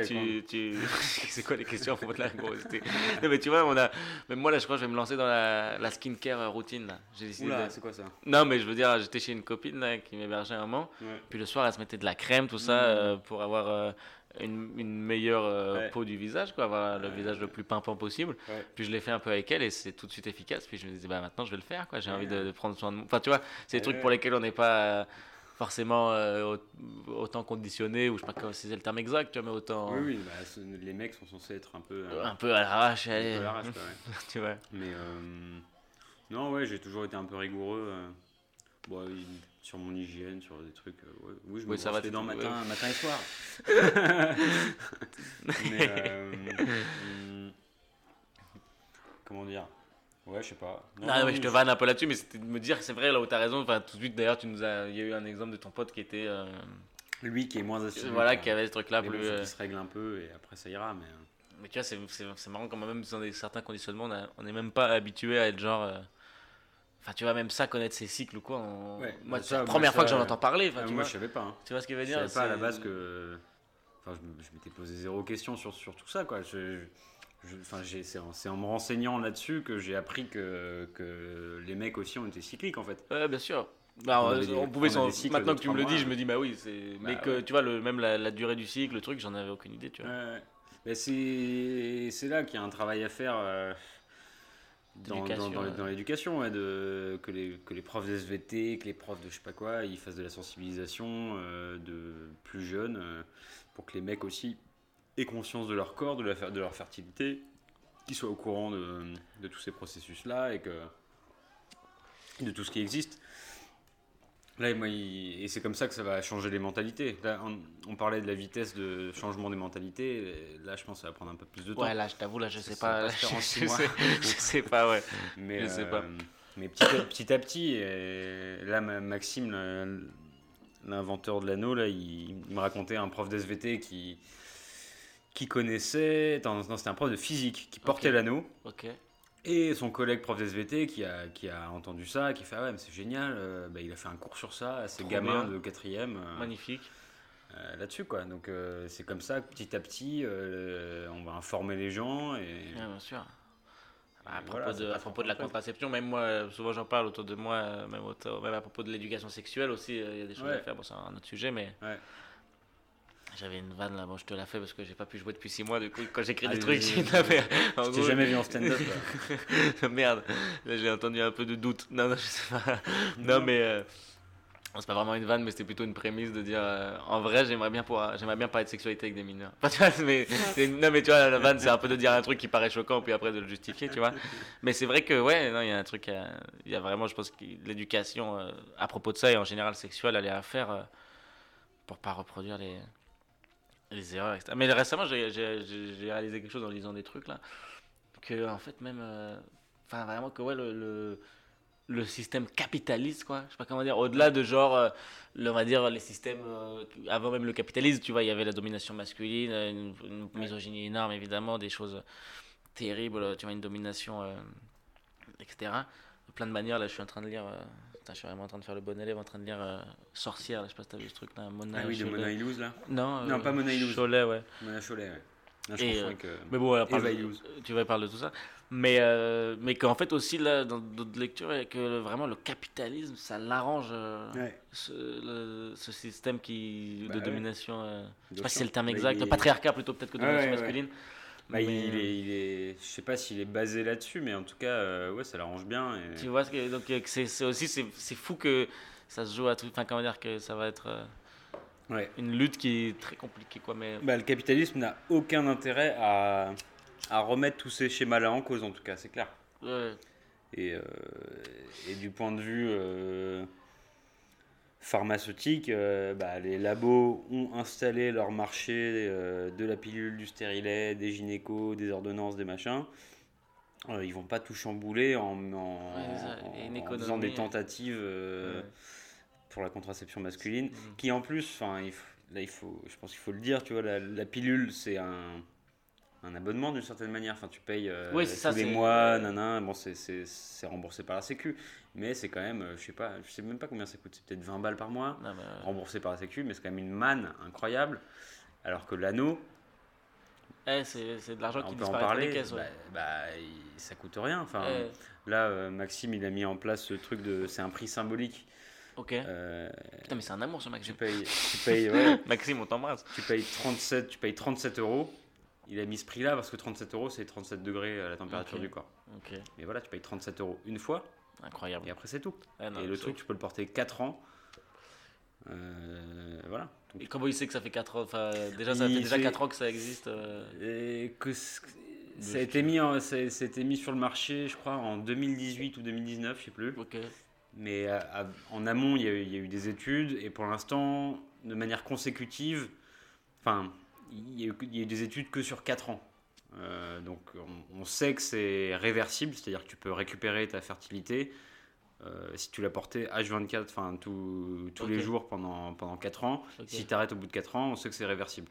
Ouais, tu, tu... c'est quoi les questions à propos de la Non, mais tu vois, on a. Même moi, là, je crois que je vais me lancer dans la, la skincare euh, routine. là. J'ai décidé. Oula, de- c'est quoi ça? Non, mais je veux dire, j'étais chez une copine là, qui m'hébergeait un moment. Ouais. Puis le soir, elle se mettait de la crème, tout ça, Mhm. euh, pour avoir une, une meilleure euh, Ouais. peau du visage, quoi, avoir le Ouais. visage le plus pimpant possible. Ouais. Puis je l'ai fait un peu avec elle et c'est tout de suite efficace. Puis je me disais, bah maintenant je vais le faire, quoi. J'ai envie de, de prendre soin de moi. Enfin, tu vois, c'est des trucs pour lesquels on n'est pas euh, forcément euh, au- autant conditionné, ou je sais pas comment c'est le terme exact, tu vois, mais autant. Oui, oui, bah, les mecs sont censés être un peu. euh, Un peu à l'arrache, un peu à l'arrache, ouais. tu vois. Mais euh, non, ouais, j'ai toujours été un peu rigoureux. bon, sur mon hygiène, sur des trucs. ouais. Oui, je me Oui, ça va, dents t'es- matin, ouais. matin et soir. Mais hum, comment dire? Ouais, je sais pas. Non, mais je te vanne un peu là-dessus, mais c'était de me dire, c'est vrai, là où t'as raison. Enfin, tout de suite, d'ailleurs, tu nous as, il y a eu un exemple de ton pote qui était, euh, Lui qui est moins assidu. voilà, quoi. qui avait ce truc-là plus. bon, euh, se règle un peu et après ça ira. Mais euh, Mais tu vois, c'est- c'est c'est marrant quand même, dans des, certains conditionnements, on n'est même pas habitué à être genre. euh, Enfin, tu vois, même ça, connaître ses cycles ou quoi. on- Ouais, moi, c'est la première fois que j'en entends parler. enfin, tu, moi, vois, je savais pas. hein. tu vois ce que je veux Je dire savais pas à la base que. Enfin, je, je m'étais posé zéro question sur, sur tout ça, quoi. Je, je- enfin, c'est en, me renseignant là-dessus que j'ai appris que, que les mecs aussi ont été cycliques, en fait. Ouais, bien sûr. Bah, On on, on pouvait on Maintenant de que tu me le dis, je me dis, bah oui. c'est Mais Bah que ouais. tu vois, le, même la, la durée du cycle, le truc, j'en avais aucune idée, tu vois. Ouais, ouais. Mais c'est là qu'il y a un travail à faire euh, dans, l'éducation, ouais, de, que, les, que les profs d'SVT, que les profs de je sais pas quoi, ils fassent de la sensibilisation euh, de plus jeunes euh, pour que les mecs aussi aient conscience de leur corps, de, la, fer- de leur fertilité, qu'ils soient au courant de, de tous ces processus-là et que de tout ce qui existe. Là, moi, il- et c'est comme ça que ça va changer les mentalités. Là, on, on parlait de la vitesse de changement des mentalités. et Là, je pense que ça va prendre un peu plus de temps. Ouais, là, je t'avoue, là, je sais Ça pas. va pas je, je sais, je sais pas, ouais. mais, je sais euh, pas. mais petit, à, petit à petit, et là, ma- Maxime, l'inventeur de l'anneau, là, il, il me racontait un prof d'SVT qui, qui connaissait. C'était un prof de physique qui portait l'anneau. Ok. Et son collègue prof d'SVT qui a, qui a entendu ça, qui fait Ah ouais, mais c'est génial, euh, bah, il a fait un cours sur ça à ses Trop gamins bien. de quatrième. euh, Magnifique. euh, là-dessus quoi donc c'est comme ça petit à petit on va informer les gens et Ouais, bien sûr. À propos, voilà, c'est de, pas à propos de la contraception, même moi, souvent j'en parle autour de moi, même, autour- même à propos de l'éducation sexuelle aussi, il y a des choses Ouais. à faire. Bon, c'est un autre sujet, mais Ouais. J'avais une vanne là, bon, je te la fais parce que j'ai pas pu jouer depuis 6 mois. Du coup, quand j'écris des Allez, trucs, j'ai je t'ai jamais vu en stand-up. Merde, là j'ai entendu un peu de doute. Non, non, je sais pas. Non, mais euh, c'est pas vraiment une vanne, mais c'était plutôt une prémisse de dire euh, en vrai, j'aimerais bien, pouvoir- j'aimerais bien parler de sexualité avec des mineurs. Mais, non, mais tu vois, la vanne, c'est un peu de dire un truc qui paraît choquant, puis après de le justifier, tu vois. Mais c'est vrai que, ouais, non, il y a un truc, à- il y a vraiment, je pense que l'éducation euh, à propos de ça et en général sexuelle, elle est à faire euh, pour pas reproduire les, les erreurs, etc. Mais récemment, j'ai- réalisé quelque chose en lisant des trucs là, que en fait, même. euh, Enfin, vraiment, que ouais, le, le, le système capitaliste, quoi. Je sais pas comment dire. Au-delà de genre, euh, le- on va dire, les systèmes. euh, avant même le capitalisme, tu vois, il y avait la domination masculine, une, une misogynie énorme, évidemment, des choses terribles, tu vois, une domination, etc. De plein de manières, là, je suis en train de lire. Putain, je suis vraiment en train de faire le bon élève, en train de lire euh, Sorcière, là, je sais pas si t'as vu ce truc là. Mona ah oui de Chollet. Mona là Non, Non, euh, pas Mona Illouz. Cholet, ouais. Mona Cholet ouais je Et, euh, Mais bon, elle parle de- tu vas parler de tout ça. Mais, mais qu'en fait aussi, là, dans d'autres lectures, que vraiment le capitalisme, ça l'arrange, ouais. ce, le- ce système qui, Bah de ouais. domination. je sais pas si c'est le terme Bah, exact, le est- patriarcat plutôt peut-être que Ouais, domination masculine. Bah, Mais, il, est, il est je sais pas s'il est basé là-dessus mais en tout cas euh, ouais ça l'arrange bien et... Tu vois, que, donc euh, c'est aussi, c'est fou que ça se joue à tout. Enfin, comment dire que ça va être euh, ouais une lutte qui est très compliquée, quoi. Mais bah, le capitalisme n'a aucun intérêt à, à remettre tous ces schémas là en cause en tout cas c'est clair ouais, Et, euh, et du point de vue euh, pharmaceutique, euh, bah, les labos ont installé leur marché euh, de la pilule, du stérilet, des gynécos, des ordonnances, des machins. Euh, ils vont pas tout chambouler en, en, Ouais, faisant des tentatives euh, ouais. pour la contraception masculine, Mhm. qui en plus, enfin, là il faut, je pense qu'il faut le dire, tu vois, la, la pilule c'est un, un abonnement d'une certaine manière. Enfin, tu payes euh, Oui, ça, tous les mois, nanan. Bon, c'est- remboursé par la Sécu, mais c'est quand même, euh, je sais pas, je sais même pas combien ça coûte. C'est peut-être 20 balles par mois, Non, mais, euh, remboursé par la Sécu, mais c'est quand même une manne incroyable. Alors que l'anneau, eh, c'est de l'argent qui en disparaît dans parler, les caisses. ouais. bah, bah, ça coûte rien. Enfin, Eh, là, euh, Maxime, il a mis en place ce truc de, c'est un prix symbolique. ok. Euh, Putain, mais c'est un amour ce tu Maxime. payes, tu payes, ouais, Maxime, on t'embrasse. tu payes 37, tu payes 37 euros. Il a mis ce prix-là parce que 37 euros, c'est 37 degrés à la température Ok. du corps. Ok, Mais voilà, tu payes 37 euros une fois incroyable. et après c'est tout. Ah, non, et le truc, tu peux le porter 4 ans. Euh, voilà. Donc, Et comment il sait que ça fait 4 ans Enfin, déjà, ça fait déjà fait- 4 ans que ça existe. euh, et que ça a été mis, en- ça, ça a été mis sur le marché, je crois, en 2018 ou 2019, je sais plus. Ok. Mais à- à- en amont, il y, a eu, il y a eu des études et pour l'instant, de manière consécutive, enfin, il y, a eu, il y a eu des études que sur 4 ans. Euh, donc on, on sait que c'est réversible, c'est-à-dire que tu peux récupérer ta fertilité euh, si tu l'as porté H24, enfin tous tous les jours pendant, pendant 4 ans. Si tu arrêtes au bout de 4 ans, on sait que c'est réversible.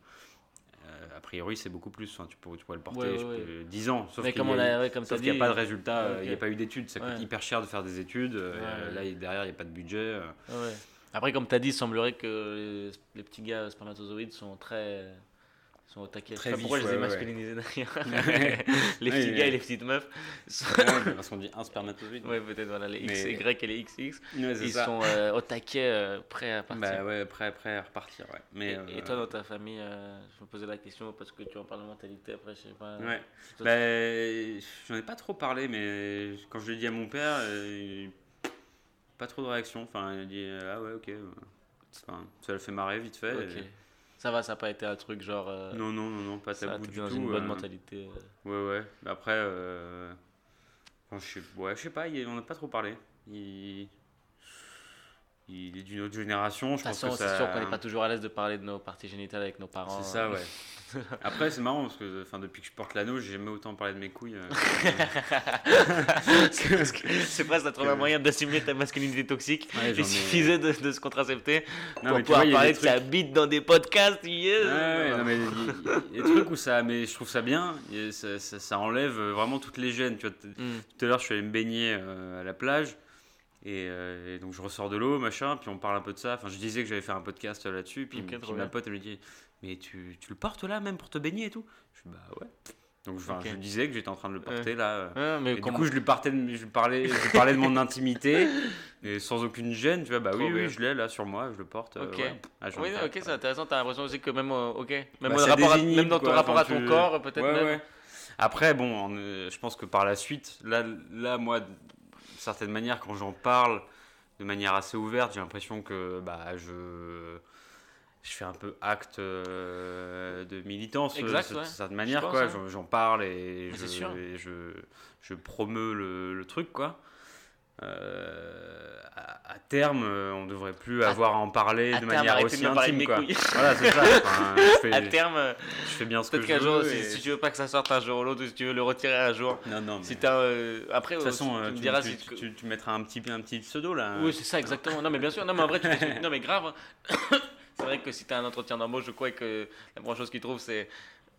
Euh, priori, c'est beaucoup plus. Enfin, tu, pourrais, tu pourrais le porter Ouais, ouais, peux- 10 ans. Sauf Mais qu'il comme y on a- a, n'y a pas de résultat, il n'y a pas eu d'études, ça coûte hyper cher de faire des études. Là, derrière, il n'y a pas de budget. Après, comme tu as dit, il semblerait que les, les petits gars spermatozoïdes sont très. Sont au taquet. Très Je sais pas pourquoi je les ai masculinisés derrière. Les petits gars et les petites meufs. sont- parce qu'on dit un spermatozoïde. ouais, peut-être, voilà, les Mais- XY et les XX. Ils ça. sont euh, au taquet, euh, prêts à partir. Bah ouais, prêt, prêt à repartir. Ouais. Mais, et, euh, et toi, dans ta famille, euh, je me posais la question parce que tu en parles de mentalité après, je sais pas. Ouais. Bah, j'en ai pas trop parlé, mais quand je l'ai dit à mon père, euh, pas trop de réaction. Enfin, il a dit ah ouais, ok. Enfin, ça le fait marrer vite fait. Ok. et- Ça va, ça n'a pas été un truc genre. euh, Non, non, non, non, pas ça tabou du dans tout. une bonne euh, mentalité. euh. Ouais, ouais. Mais après, euh, enfin, je sais, ouais, je sais pas, il- on n'a pas trop parlé. Il, il est d'une autre génération. De Je toute pense façon, que c'est ça... sûr qu'on n'est pas toujours à l'aise de parler de nos parties génitales avec nos parents. C'est ça, ouais. Après, c'est marrant parce que enfin, depuis que je porte l'anneau, j'ai jamais autant parlé de mes couilles. euh, c'est parce que- c'est presque trouvé un moyen d'assumer ta masculinité toxique. Ouais, Il suffisait de, de se contracepter Non, pour pouvoir vois, parler de sa bite dans des podcasts. yes. Ouais, ouais, non, mais il y, a- des trucs où ça, mais je trouve ça bien. et ça, ça- ça enlève vraiment toutes les gênes. Tu vois, t- Mm. tout à l'heure, je suis allé me baigner euh, à la plage. Et, euh, et donc je ressors de l'eau, machin, puis on parle un peu de ça. Enfin, je disais que j'allais faire un podcast euh, là-dessus, puis, Ok, puis ma pote elle me dit, mais tu, tu le portes là même pour te baigner et tout? Je suis bah ouais. Donc enfin, je disais que j'étais en train de le porter là. euh. Ouais, mais Et comment- du coup, je lui, partais de- je lui parlais, je lui parlais de mon intimité, et sans aucune gêne, tu vois, bah oui, oui, je l'ai là sur moi, je le porte. euh, Ok. ouais. Ah, j'en Oui, non, ok, c'est intéressant. T'as l'impression aussi que même, euh, ok, même, Bah, rapport à- même dans ton quoi, rapport à ton tu- corps, peut-être même. Après, bon, on, euh, je pense que par la suite, là, là moi, d'une certaine manière, quand j'en parle de manière assez ouverte, j'ai l'impression que bah, je, je fais un peu acte euh, de militance, Exact, de ouais. certaine manière. quoi. J'en- parle et, je, sûr. et je, je promeus le, le truc, quoi. Euh, à, à terme, euh, on devrait plus À- avoir à en parler de terme, manière aussi intime, quoi. couilles. Voilà, c'est ça. Enfin, je, fais, À terme, euh, je fais bien ce que je jour, veux. si, et- si tu veux pas que ça sorte un jour ou l'autre, si tu veux le retirer un jour, Non, non, mais... si euh, après, De toute euh, façon, tu euh, me diras tu- si tu- tu- tu mettras un petit, un petit pseudo là. Oui, c'est ça, exactement. Non, mais bien sûr. Non, mais en vrai, tu Non, mais grave. C'est vrai que si tu as un entretien d'embauche, je crois que la première chose qu'ils trouvent, c'est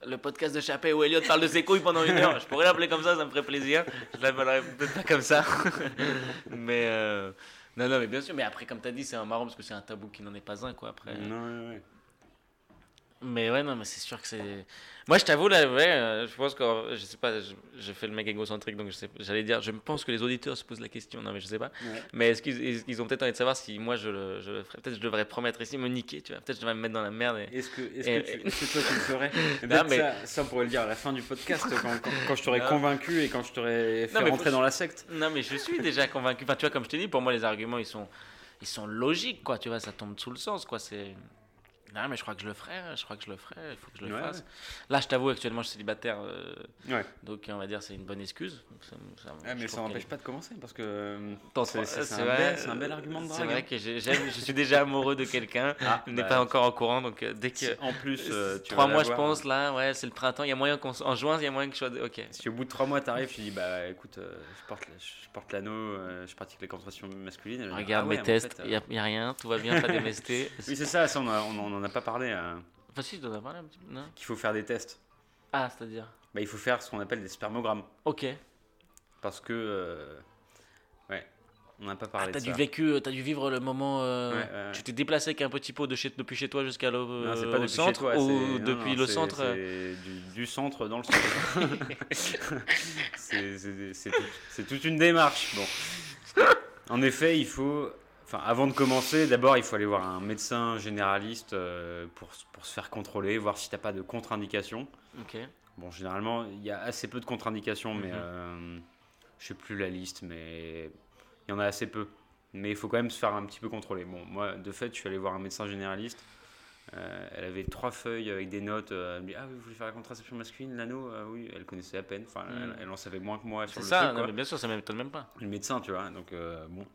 le podcast de Chappé où Elliot parle de ses couilles pendant une heure. Je pourrais l'appeler comme ça, ça me ferait plaisir. Je l'appellerais peut-être pas comme ça. mais. euh, Non, non, mais bien sûr. Mais après, comme tu as dit, c'est un marrant parce que c'est un tabou qui n'en est pas un, quoi. Après. Mais ouais, non, mais c'est sûr que c'est. Moi, je t'avoue, là, ouais, euh, je pense que. Je sais pas, je, je fais le mec égocentrique, donc je sais- j'allais dire, je pense que les auditeurs se posent la question. Non, mais je sais pas. Ouais. Mais est-ce qu'ils est-ce qu'ils ont peut-être envie de savoir si moi je le, je le ferais Peut-être je devrais promettre ici, me niquer, tu vois. Peut-être je devrais me mettre dans la merde. et- Est-ce que, est-ce, Et- que tu, est-ce que toi tu le ferais Non, Peut-être mais- ça, ça, on pourrait le dire à la fin du podcast, quand, quand, quand je t'aurais Non. convaincu et quand je t'aurais fait mais rentrer faut- dans la secte. Non, mais je suis déjà convaincu. Enfin, tu vois, comme je t'ai dit, pour moi, les arguments, ils sont, ils sont logiques, quoi. Tu vois, ça tombe sous le sens, quoi. C'est. Non, mais je crois que je le ferai. Je crois que je le ferai. Il faut que je le Ouais, fasse. ouais. Là, je t'avoue, actuellement, je suis célibataire. euh, Ouais. donc, on va dire, c'est une bonne excuse. Ça- ça- Ah, mais ça qu'elle- pas de commencer parce que euh, c'est, c'est- c'est c'est un, bel, c'est un bel argument de C'est drague. vrai que je suis déjà amoureux de quelqu'un. Ah, n'est bah, pas encore en courant, donc euh, dès que. si en plus, euh, tu trois mois, je pense, là, ouais, c'est le printemps. Il y a moyen qu'on. En juin, il y a moyen que je sois. Ok. Si au bout de trois mois t'arrives, tu dis bah écoute, euh, je, porte, l'anneau, je pratique les contractions masculines. Regarde ah mes tests, il n'y a, rien, tout va bien, pas d'MST. Oui, c'est ça, on en a pas parlé. euh, Enfin, si, je dois en parler un petit peu. Non qu'il faut faire des tests. Ah, c'est-à-dire Bah, il faut faire ce qu'on appelle des spermogrammes. Ok. Parce que. euh, ouais, on n'a pas Ah, parlé t'as de dû, ça. vécu, euh, t'as dû vivre le moment. euh, Ouais, ouais, ouais. Tu t'es déplacé avec un petit pot de chez, depuis chez toi jusqu'à le, Non, c'est pas au depuis centre toi, ou c'est- non, depuis non, le c'est- centre euh, C'est du, du centre dans le centre. c'est c'est- c'est tout- c'est toute une démarche. Bon. En effet, il faut. Enfin, avant de commencer, d'abord, il faut aller voir un médecin généraliste euh, pour, pour se faire contrôler, voir si t'as pas de contre-indication. Ok. Bon, généralement, il y a assez peu de contre-indications, mais Mhm. euh, je sais plus la liste, mais il y en a assez peu. Mais il faut quand même se faire un petit peu contrôler. Bon, moi, de fait, je suis allé voir un médecin généraliste. Euh, elle avait trois feuilles avec des notes. euh, elle me dit Ah, vous voulez faire la contraception masculine, l'anneau Ah Oui, elle connaissait à peine. Enfin, elle, Mhm. elle en savait moins que moi sur C'est le ça, truc, non, quoi. mais bien sûr, ça m'étonne même pas. Le médecin, tu vois. Donc, bon,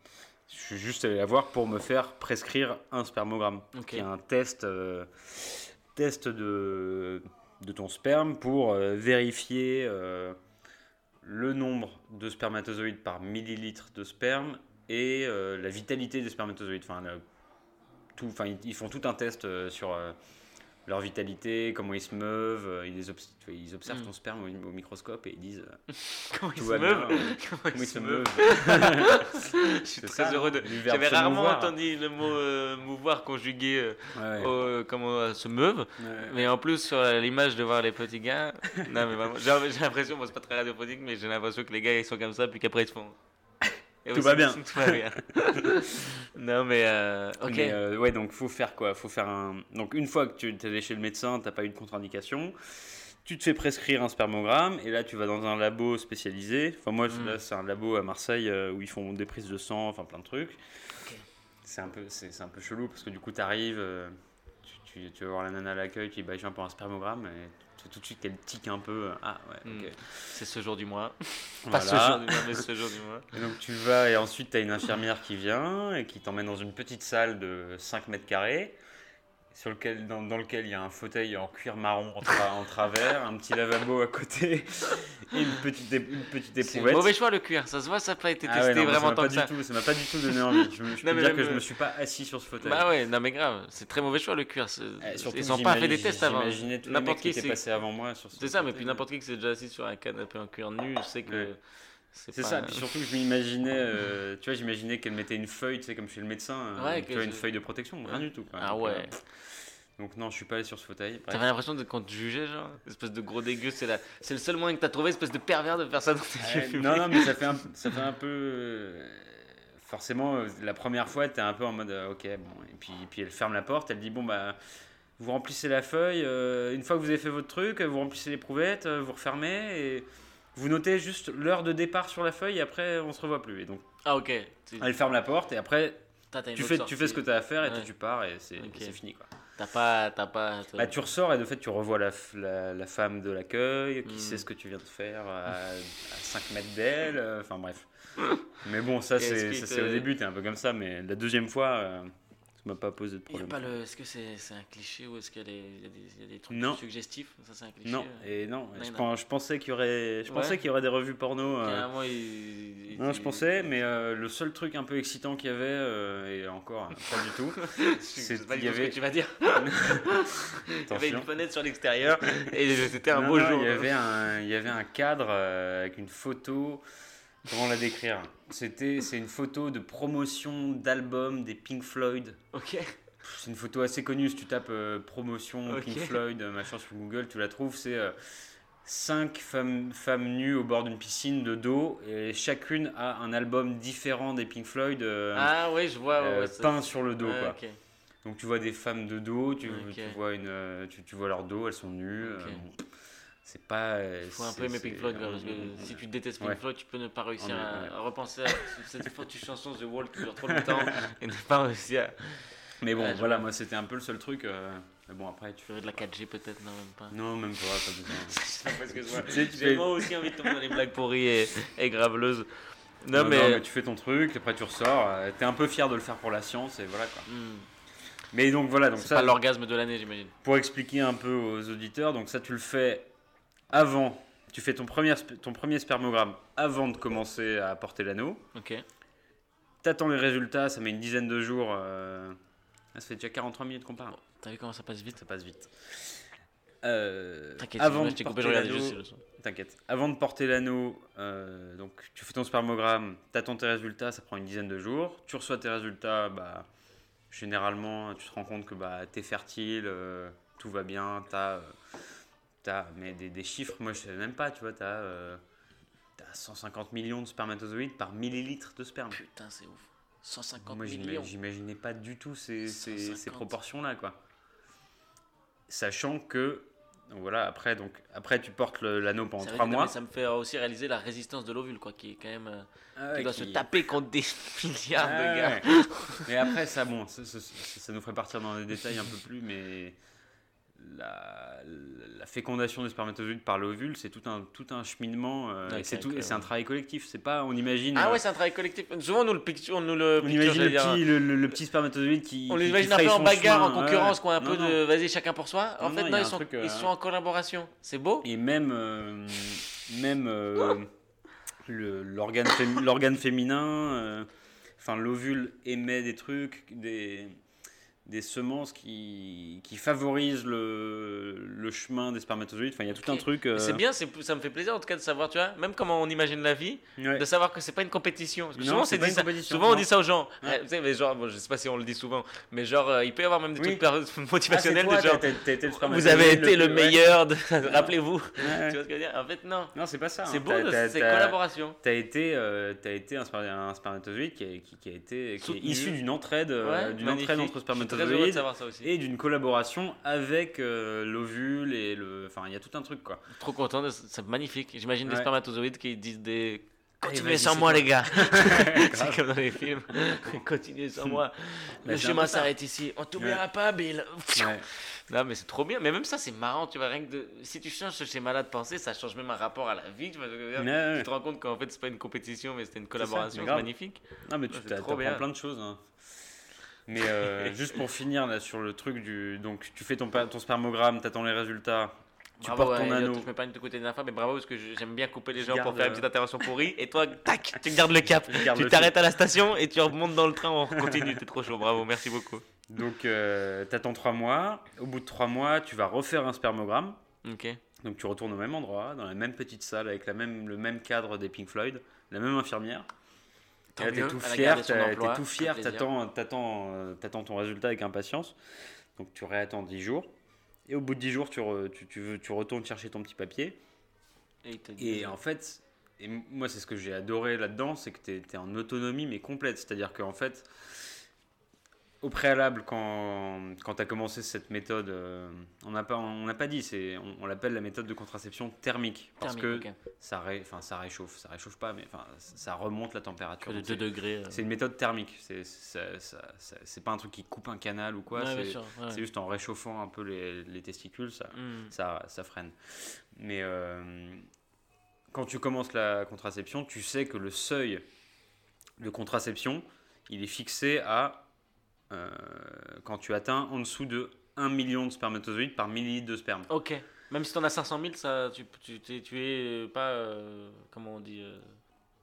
je suis juste allé la voir pour me faire prescrire un spermogramme, qui est un test, euh, test de, de ton sperme pour euh, vérifier euh, le nombre de spermatozoïdes par millilitre de sperme et la vitalité des spermatozoïdes. Enfin, le- tout, enfin, ils, ils font tout un test sur, leur vitalité, comment ils se meuvent. euh, Ils, les obs- ils observent Mm. ton sperme au, au microscope et ils disent euh, Comment ils se meuvent. Comment ils se meuvent. Je suis très ça, heureux de. J'avais rarement mouvoir. entendu le mot euh, mouvoir conjugué euh, Ouais, au- comment se meuvent. ouais. Mais en plus, sur l'image de voir les petits gars, non mais vraiment, j'ai j'ai l'impression, moi c'est pas très radiophonique, mais j'ai l'impression que les gars ils sont comme ça, puis qu'après ils se font. Tout va bien. Tout va bien. non mais, euh, ok. Mais, euh, ouais, donc faut faire quoi? Faut faire un. Donc une fois que tu es allé chez le médecin, t'as pas eu de contre-indication, tu te fais prescrire un spermogramme et là tu vas dans un labo spécialisé. Enfin moi Mm. là c'est un labo à Marseille euh, où ils font des prises de sang, enfin plein de trucs. Ok. C'est un peu c'est un peu chelou parce que du coup t'arrives, tu, tu, tu vas voir la nana à l'accueil, tu dis bah je viens pour un spermogramme et tout de suite qu'elle tique un peu. Ah ouais. Ok. C'est ce jour du mois. Pas ce jour du mois, mais ce jour du mois. Et donc tu vas et ensuite tu as une infirmière qui vient et qui t'emmène dans une petite salle de 5 mètres carrés sur lequel, dans, dans lequel il y a un fauteuil en cuir marron en, tra- en travers, un petit lavabo à côté et une petite, une petite C'est éprouvette. mauvais choix le cuir, ça se voit, ça n'a pas été Ah testé ouais, non, moi, ça vraiment tant pas que du ça. tout, ça m'a pas du tout donné envie. Je, me- je peux dire que je euh, me suis pas assis sur ce fauteuil. Bah ouais, non mais grave, c'est très mauvais choix le cuir. Eh, surtout Ils que ont pas fait des tests avant. J'imaginais N'importe mecs qui c'est- passés avant moi sur ce C'est ça, mais puis n'importe qui qui s'est déjà assis sur un canapé en cuir nu, sait que Ouais. C'est pas- ça, puis surtout que je m'imaginais, euh, tu vois, j'imaginais qu'elle mettait une feuille, tu sais, comme chez le médecin, euh, Ouais, tu vois, une feuille de protection, rien du tout. quoi. Ah Donc, ouais. euh, donc non, je suis pas allé sur ce fauteuil. T'avais l'impression de qu'on te jugeait, genre Espèce de gros dégueu, c'est la... c'est le seul moyen que t'as trouvé, espèce de pervers de faire ça dans tes publics. non, non, mais ça fait un, ça fait un peu. euh, forcément, euh, la première fois, t'es un peu en mode euh, ok, bon. Et puis, puis elle ferme la porte, elle dit bon, bah. Vous remplissez la feuille, euh, une fois que vous avez fait votre truc, vous remplissez l'éprouvette, euh, vous refermez et vous notez juste l'heure de départ sur la feuille et après on se revoit plus. Et donc Ah ok. Elle ferme la porte et après tu fais, tu fais ce que tu as à faire et Ouais. tu pars et c'est Ok. c'est fini quoi. T'as pas... T'as pas... Bah, tu ressors et de fait tu revois la, la, la femme de l'accueil qui Mm. sait ce que tu viens de faire à, à 5 mètres d'elle, euh, enfin bref. Mais bon, ça c'est te- c'est au début, t'es un peu comme ça, mais la deuxième fois, euh, ça m'a pas posé de Y a problème. pas le... Est-ce que c'est c'est un cliché ou est-ce qu'il y, a des- il y a des- il y a des trucs Non. suggestifs? Ça c'est un cliché Non, euh. et non, Non, je, non. pen- je pensais qu'il y aurait, je Ouais. pensais qu'il y aurait des revues porno. euh, il... non, je pensais, mais euh, le seul truc un peu excitant qu'il y avait, euh, et encore pas du tout, c'est pas y ce que tu vas dire. Il y avait une fenêtre sur l'extérieur et c'était un beau jour. Il y avait un, il y avait un cadre avec une photo. Comment la décrire? C'était, c'est une photo de promotion d'album des Pink Floyd. Ok. C'est une photo assez connue. Si tu tapes euh, promotion. Pink Floyd, euh, machin sur Google, tu la trouves. C'est euh, cinq femmes, femmes nues au bord d'une piscine de dos et chacune a un album différent des Pink Floyd euh, Ah ouais, je vois. ouais, euh, ça- peint sur le dos. Quoi. Donc tu vois des femmes de dos, tu, tu vois une, tu, tu vois leur dos, elles sont nues. Bon, c'est pas. euh, Il faut un peu aimer Pink Floyd, parce que si tu détestes Pink Ouais. Floyd, tu peux ne pas réussir est- à, repenser à cette foutue chanson The Wall qui dure trop longtemps et ne pas réussir à Mais bon, voilà, moi c'était un peu le seul truc. euh, Mais bon, après tu. faire de la 4G peut-être, non même pas. Non, même pas, pas besoin. Je sais pas que J'ai fais- moi aussi envie de tomber dans les blagues pourries et, et graveleuses. Non, Non, mais. non, tu fais ton truc, après tu ressors. euh, T'es un peu fier de le faire pour la science et voilà quoi. hmm, Mais donc voilà, donc ça, pas l'orgasme de l'année, j'imagine. pour expliquer un peu aux auditeurs, donc ça tu le fais avant. Tu fais ton premier, ton premier spermogramme avant de commencer à porter l'anneau. Ok. T'attends les résultats, ça met une dizaine de jours. euh, ah, ça fait déjà 43 minutes qu'on parle. T'as vu comment ça passe vite? Ça passe vite. Euh, T'inquiète, avant de coupé, juste. Avant de porter l'anneau, euh, donc tu fais ton spermogramme, t'attends tes résultats, ça prend une dizaine de jours. Tu reçois tes résultats, bah, généralement, tu te rends compte que bah, t'es fertile, euh, tout va bien, t'as, t'as mais des, des chiffres, moi je sais même pas, tu vois, t'as, euh, t'as 150 millions de spermatozoïdes par millilitre de sperme. Putain, c'est ouf. 150 Moi, millions. j'imaginais pas du tout ces, ces, ces 150. proportions-là, quoi. Sachant que, donc voilà, après, donc, après tu portes le- l'anneau pendant Ça veut trois dire- non, mois. mais ça me fait aussi réaliser la résistance de l'ovule, quoi, qui est quand même. euh, Ah qui doit qui- se taper contre des milliards Ah de gars. ouais. Mais après, ça, bon, ça, ça- ça- ça nous ferait partir dans les détails un peu plus, mais la, la fécondation des spermatozoïdes par l'ovule, c'est tout un, tout un cheminement, euh, Ouais, c'est tout, c'est un travail collectif. C'est pas, on imagine. Ah euh, ouais, c'est un travail collectif. Souvent, on nous le picture, on nous le on picture, imagine le petit, le, le- le petit spermatozoïde qui. On l'imagine un peu en bagarre, chemin. en concurrence, Ouais. quoi, un Non, peu non. de vas-y chacun pour soi. En Non, fait, non, ils sont, truc, euh, ils sont en collaboration. C'est beau. Et même, euh, même euh, l'organe fém- l'organe féminin, euh, enfin l'ovule émet des trucs, des, des semences qui, qui favorisent le, le chemin des spermatozoïdes. Enfin, il y a tout un truc. Euh, C'est bien, ça me fait plaisir en tout cas de savoir, tu vois, même comment on imagine la vie, ouais. de savoir que c'est pas une compétition. Parce que Non, souvent, c'est ça- on dit ça aux gens. Ouais. Eh, tu sais, mais genre, bon, je sais pas si on le dit souvent, mais genre, euh, il peut y avoir même des Oui. trucs Ah, motivationnels toi, le Vous avez été le meilleur, de... rappelez-vous. Ouais, Tu vois ce que je veux dire? En fait, non. Non, c'est pas ça. C'est hein. beau, c'est collaboration. T'as été, euh, t'as été un, sper- un spermatozoïde qui, a- qui, qui a été qui est Soutenu. issu d'une entraide, euh, d'une entraide entre suis très heureux de spermatozoïdes savoir ça aussi. et d'une collaboration avec euh, l'ovule et le. Enfin, il y a tout un truc quoi. Trop content, de... c'est magnifique. J'imagine des Ouais. spermatozoïdes qui disent des. Allez, Continuez sans moi, les gars. c'est comme dans les films. Continuez sans moi. Bah, Le ça. s'arrête ici. On t'oubliera pas, Bill. Ouais. Non, mais c'est trop bien. Mais même ça, c'est marrant. Tu vois, rien que de... si tu changes ce schéma-là de pensée, ça change même un rapport à la vie. Tu, vois Ouais, ouais. te rends compte qu'en fait, c'est pas une compétition, mais c'était une collaboration. C'est magnifique. Non, mais tu Ouais, t'apprends bien. plein de choses. hein. Mais euh, juste pour finir là sur le truc du. Donc, tu fais ton, ton spermogramme, t'attends les résultats. Tu bravo, portes ton ouais, anneau. Je me pas de côté de la mais bravo parce que j'aime bien couper les gens pour faire une euh, petite intervention pourrie. Et toi, tac, tu gardes le cap. Tu t'arrêtes à la station et tu remontes dans le train. On continue. T'es trop chaud. Bravo, merci beaucoup. Donc, euh, t'attends trois mois. Au bout de trois mois, tu vas refaire un spermogramme. Ok. Donc, tu retournes au même endroit, dans la même petite salle, avec la même, le même cadre des Pink Floyd, la même infirmière. Tant Et là, t'es tout fier, t'es tout fier, t'attends, t'attends, euh, t'attends ton résultat avec impatience. Donc tu réattends 10 jours. Et au bout de 10 jours, tu, re- tu, tu, veux- tu retournes chercher ton petit papier. Et Et en fait, et moi c'est ce que j'ai adoré là-dedans, c'est que tu es, en autonomie mais complète. C'est-à-dire qu'en fait, au préalable, quand, quand tu as commencé cette méthode, euh, on n'a pas, on n'a pas dit, c'est, on, on l'appelle la méthode de contraception thermique. Parce Thermique, que ça, ré- ça réchauffe, ça réchauffe pas, mais ça remonte la température. De Donc, 2 c'est- degrés. euh. c'est une méthode thermique. C'est c'est pas un truc qui coupe un canal ou quoi. Ouais, c'est ouais. juste en réchauffant un peu les, les testicules, ça, Hmm. ça, ça freine. Mais euh, quand tu commences la contraception, tu sais que le seuil de contraception, il est fixé à euh, quand tu atteins en dessous de 1 million de spermatozoïdes par millilitre de sperme. Ok. Même si t'en as 500 000, ça, tu, tu, tu, tu es pas. euh, comment on dit euh,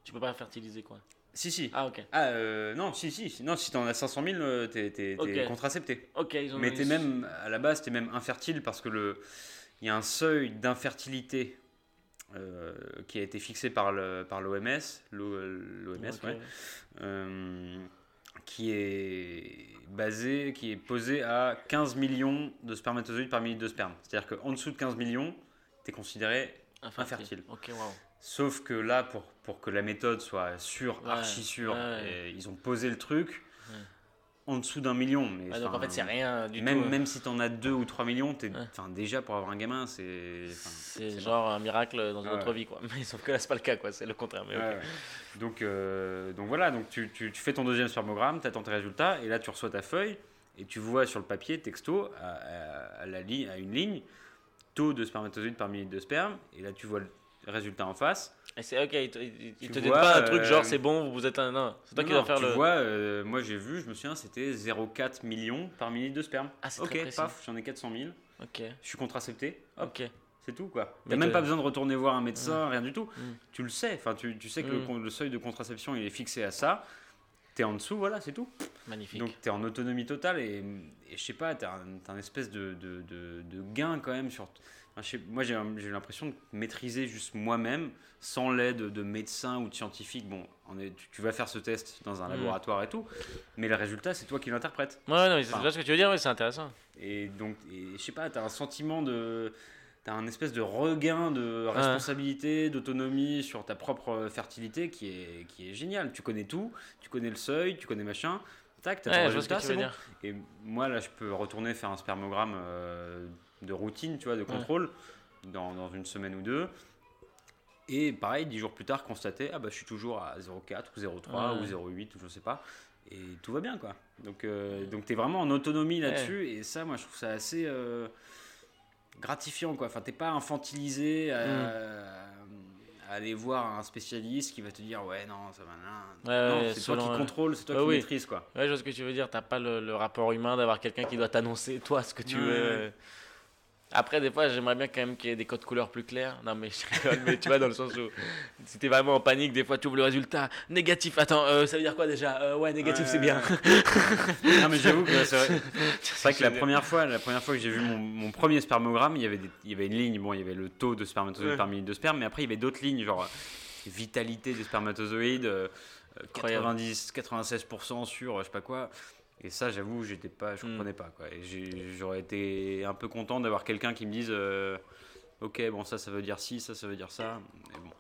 Tu peux pas fertiliser quoi. Si, si. Ah, ok. Ah, euh, non, si, si. Non, si t'en as 500 000, euh, t'es t'es- contracepté. Ok, ils ont Mais t'es même, à la base, t'es même infertile parce que le, il y a un seuil d'infertilité euh, qui a été fixé par le, par l'OMS, l'OMS, ouais, euh, qui est basé, qui est posé à 15 millions de spermatozoïdes par millilitre de sperme. C'est-à-dire qu'en dessous de 15 millions, t'es considéré Infertile. Sauf que là, pour, pour que la méthode soit sûre, Ouais, archi sûre, ouais. ils ont posé le truc. En dessous d'un million. Mais Ah, donc en fait, c'est rien du même, tout. euh. même si t'en as 2 ou 3 millions, t'es, Ouais. déjà pour avoir un gamin, c'est. C'est genre un miracle dans une autre vie, quoi. Mais sauf que là, c'est pas le cas, quoi. C'est le contraire. Mais. Donc, euh, donc voilà, donc tu, tu, tu fais ton deuxième spermogramme, tu attends tes résultats, et là tu reçois ta feuille, et tu vois sur le papier, texto, à, à- à la ligne, à une ligne, taux de spermatozoïdes par millilitre de sperme, et là tu vois le résultat en face. Et c'est ok, il te, il- dit pas un truc euh, genre c'est bon, vous êtes un. Non, c'est toi qui Non, dois faire tu le. vois, euh, moi j'ai vu, je me souviens, c'était 0,4 millions par millilitre de sperme. Ah, c'est ok, très paf, j'en ai 400 000, Ok, je suis contracepté, hop, ok. c'est tout quoi. Mais T'as même pas besoin de retourner voir un médecin, rien du tout. Mm. Tu le sais, enfin tu, tu sais que le Mm. con- le, seuil de contraception il est fixé à ça. T'es en dessous, voilà, c'est tout. Magnifique. Donc tu es en autonomie totale et, et je sais pas, tu as, un espèce de, de, de- de gain quand même sur... enfin, je sais- moi j'ai l'impression de maîtriser juste moi-même sans l'aide de médecins ou de scientifiques. Bon, on est, tu, tu vas faire ce test dans un Mm. laboratoire et tout, mais le résultat c'est toi qui l'interprètes. Ouais, non, c'est Enfin. ce que tu veux dire, ouais, c'est intéressant. Et donc, et, je sais pas, tu as un sentiment de... Tu as un espèce de regain de responsabilité, d'autonomie sur ta propre fertilité qui est, qui est génial. Tu connais tout, tu connais le seuil, tu connais machin. Tac, t'as ton Ouais, que résultat, c'est bon. dire. Et moi, là, je peux retourner faire un spermogramme euh, de routine, tu vois, de contrôle, dans, dans une semaine ou deux. Et pareil, dix jours plus tard, constater, ah bah je suis toujours à 0,4 ou 0,3 Ouais. ou 0,8 ou je sais pas. Et tout va bien, quoi. Donc, euh, donc tu es vraiment en autonomie là-dessus. Et ça, moi, je trouve ça assez euh, gratifiant, quoi. Enfin, t'es pas infantilisé à, à aller voir un spécialiste qui va te dire, ouais, non, ça va, non. C'est toi qui contrôle, c'est toi qui oui. maîtrise, quoi. Ouais, je vois ce que tu veux dire. T'as pas le, le rapport humain d'avoir quelqu'un qui doit t'annoncer, toi, ce que tu veux. Après, des fois, j'aimerais bien quand même qu'il y ait des codes couleurs plus clairs. Non, mais je rigole, mais tu vois, dans le sens où si t'es vraiment en panique, des fois, tu ouvres le résultat négatif. Attends, euh, ça veut dire quoi déjà? Euh, Ouais, négatif, Ouais, c'est bien. non mais j'avoue que c'est vrai, c'est vrai que la première fois, la première fois que j'ai vu mon, mon premier spermogramme, il y avait des- il y avait une ligne, bon, il y avait le taux de spermatozoïdes Ouais. par millilitre de sperme, mais après il y avait d'autres lignes, genre euh, vitalité des spermatozoïdes, euh, euh, Incroyable. 90, 96% sur, je sais pas quoi. Et ça, j'avoue, j'étais pas, je Mm. comprenais pas quoi. J'aurais été un peu content d'avoir quelqu'un qui me dise, euh, ok, bon ça, ça veut dire ci, ça, ça veut dire ça. Mais bon.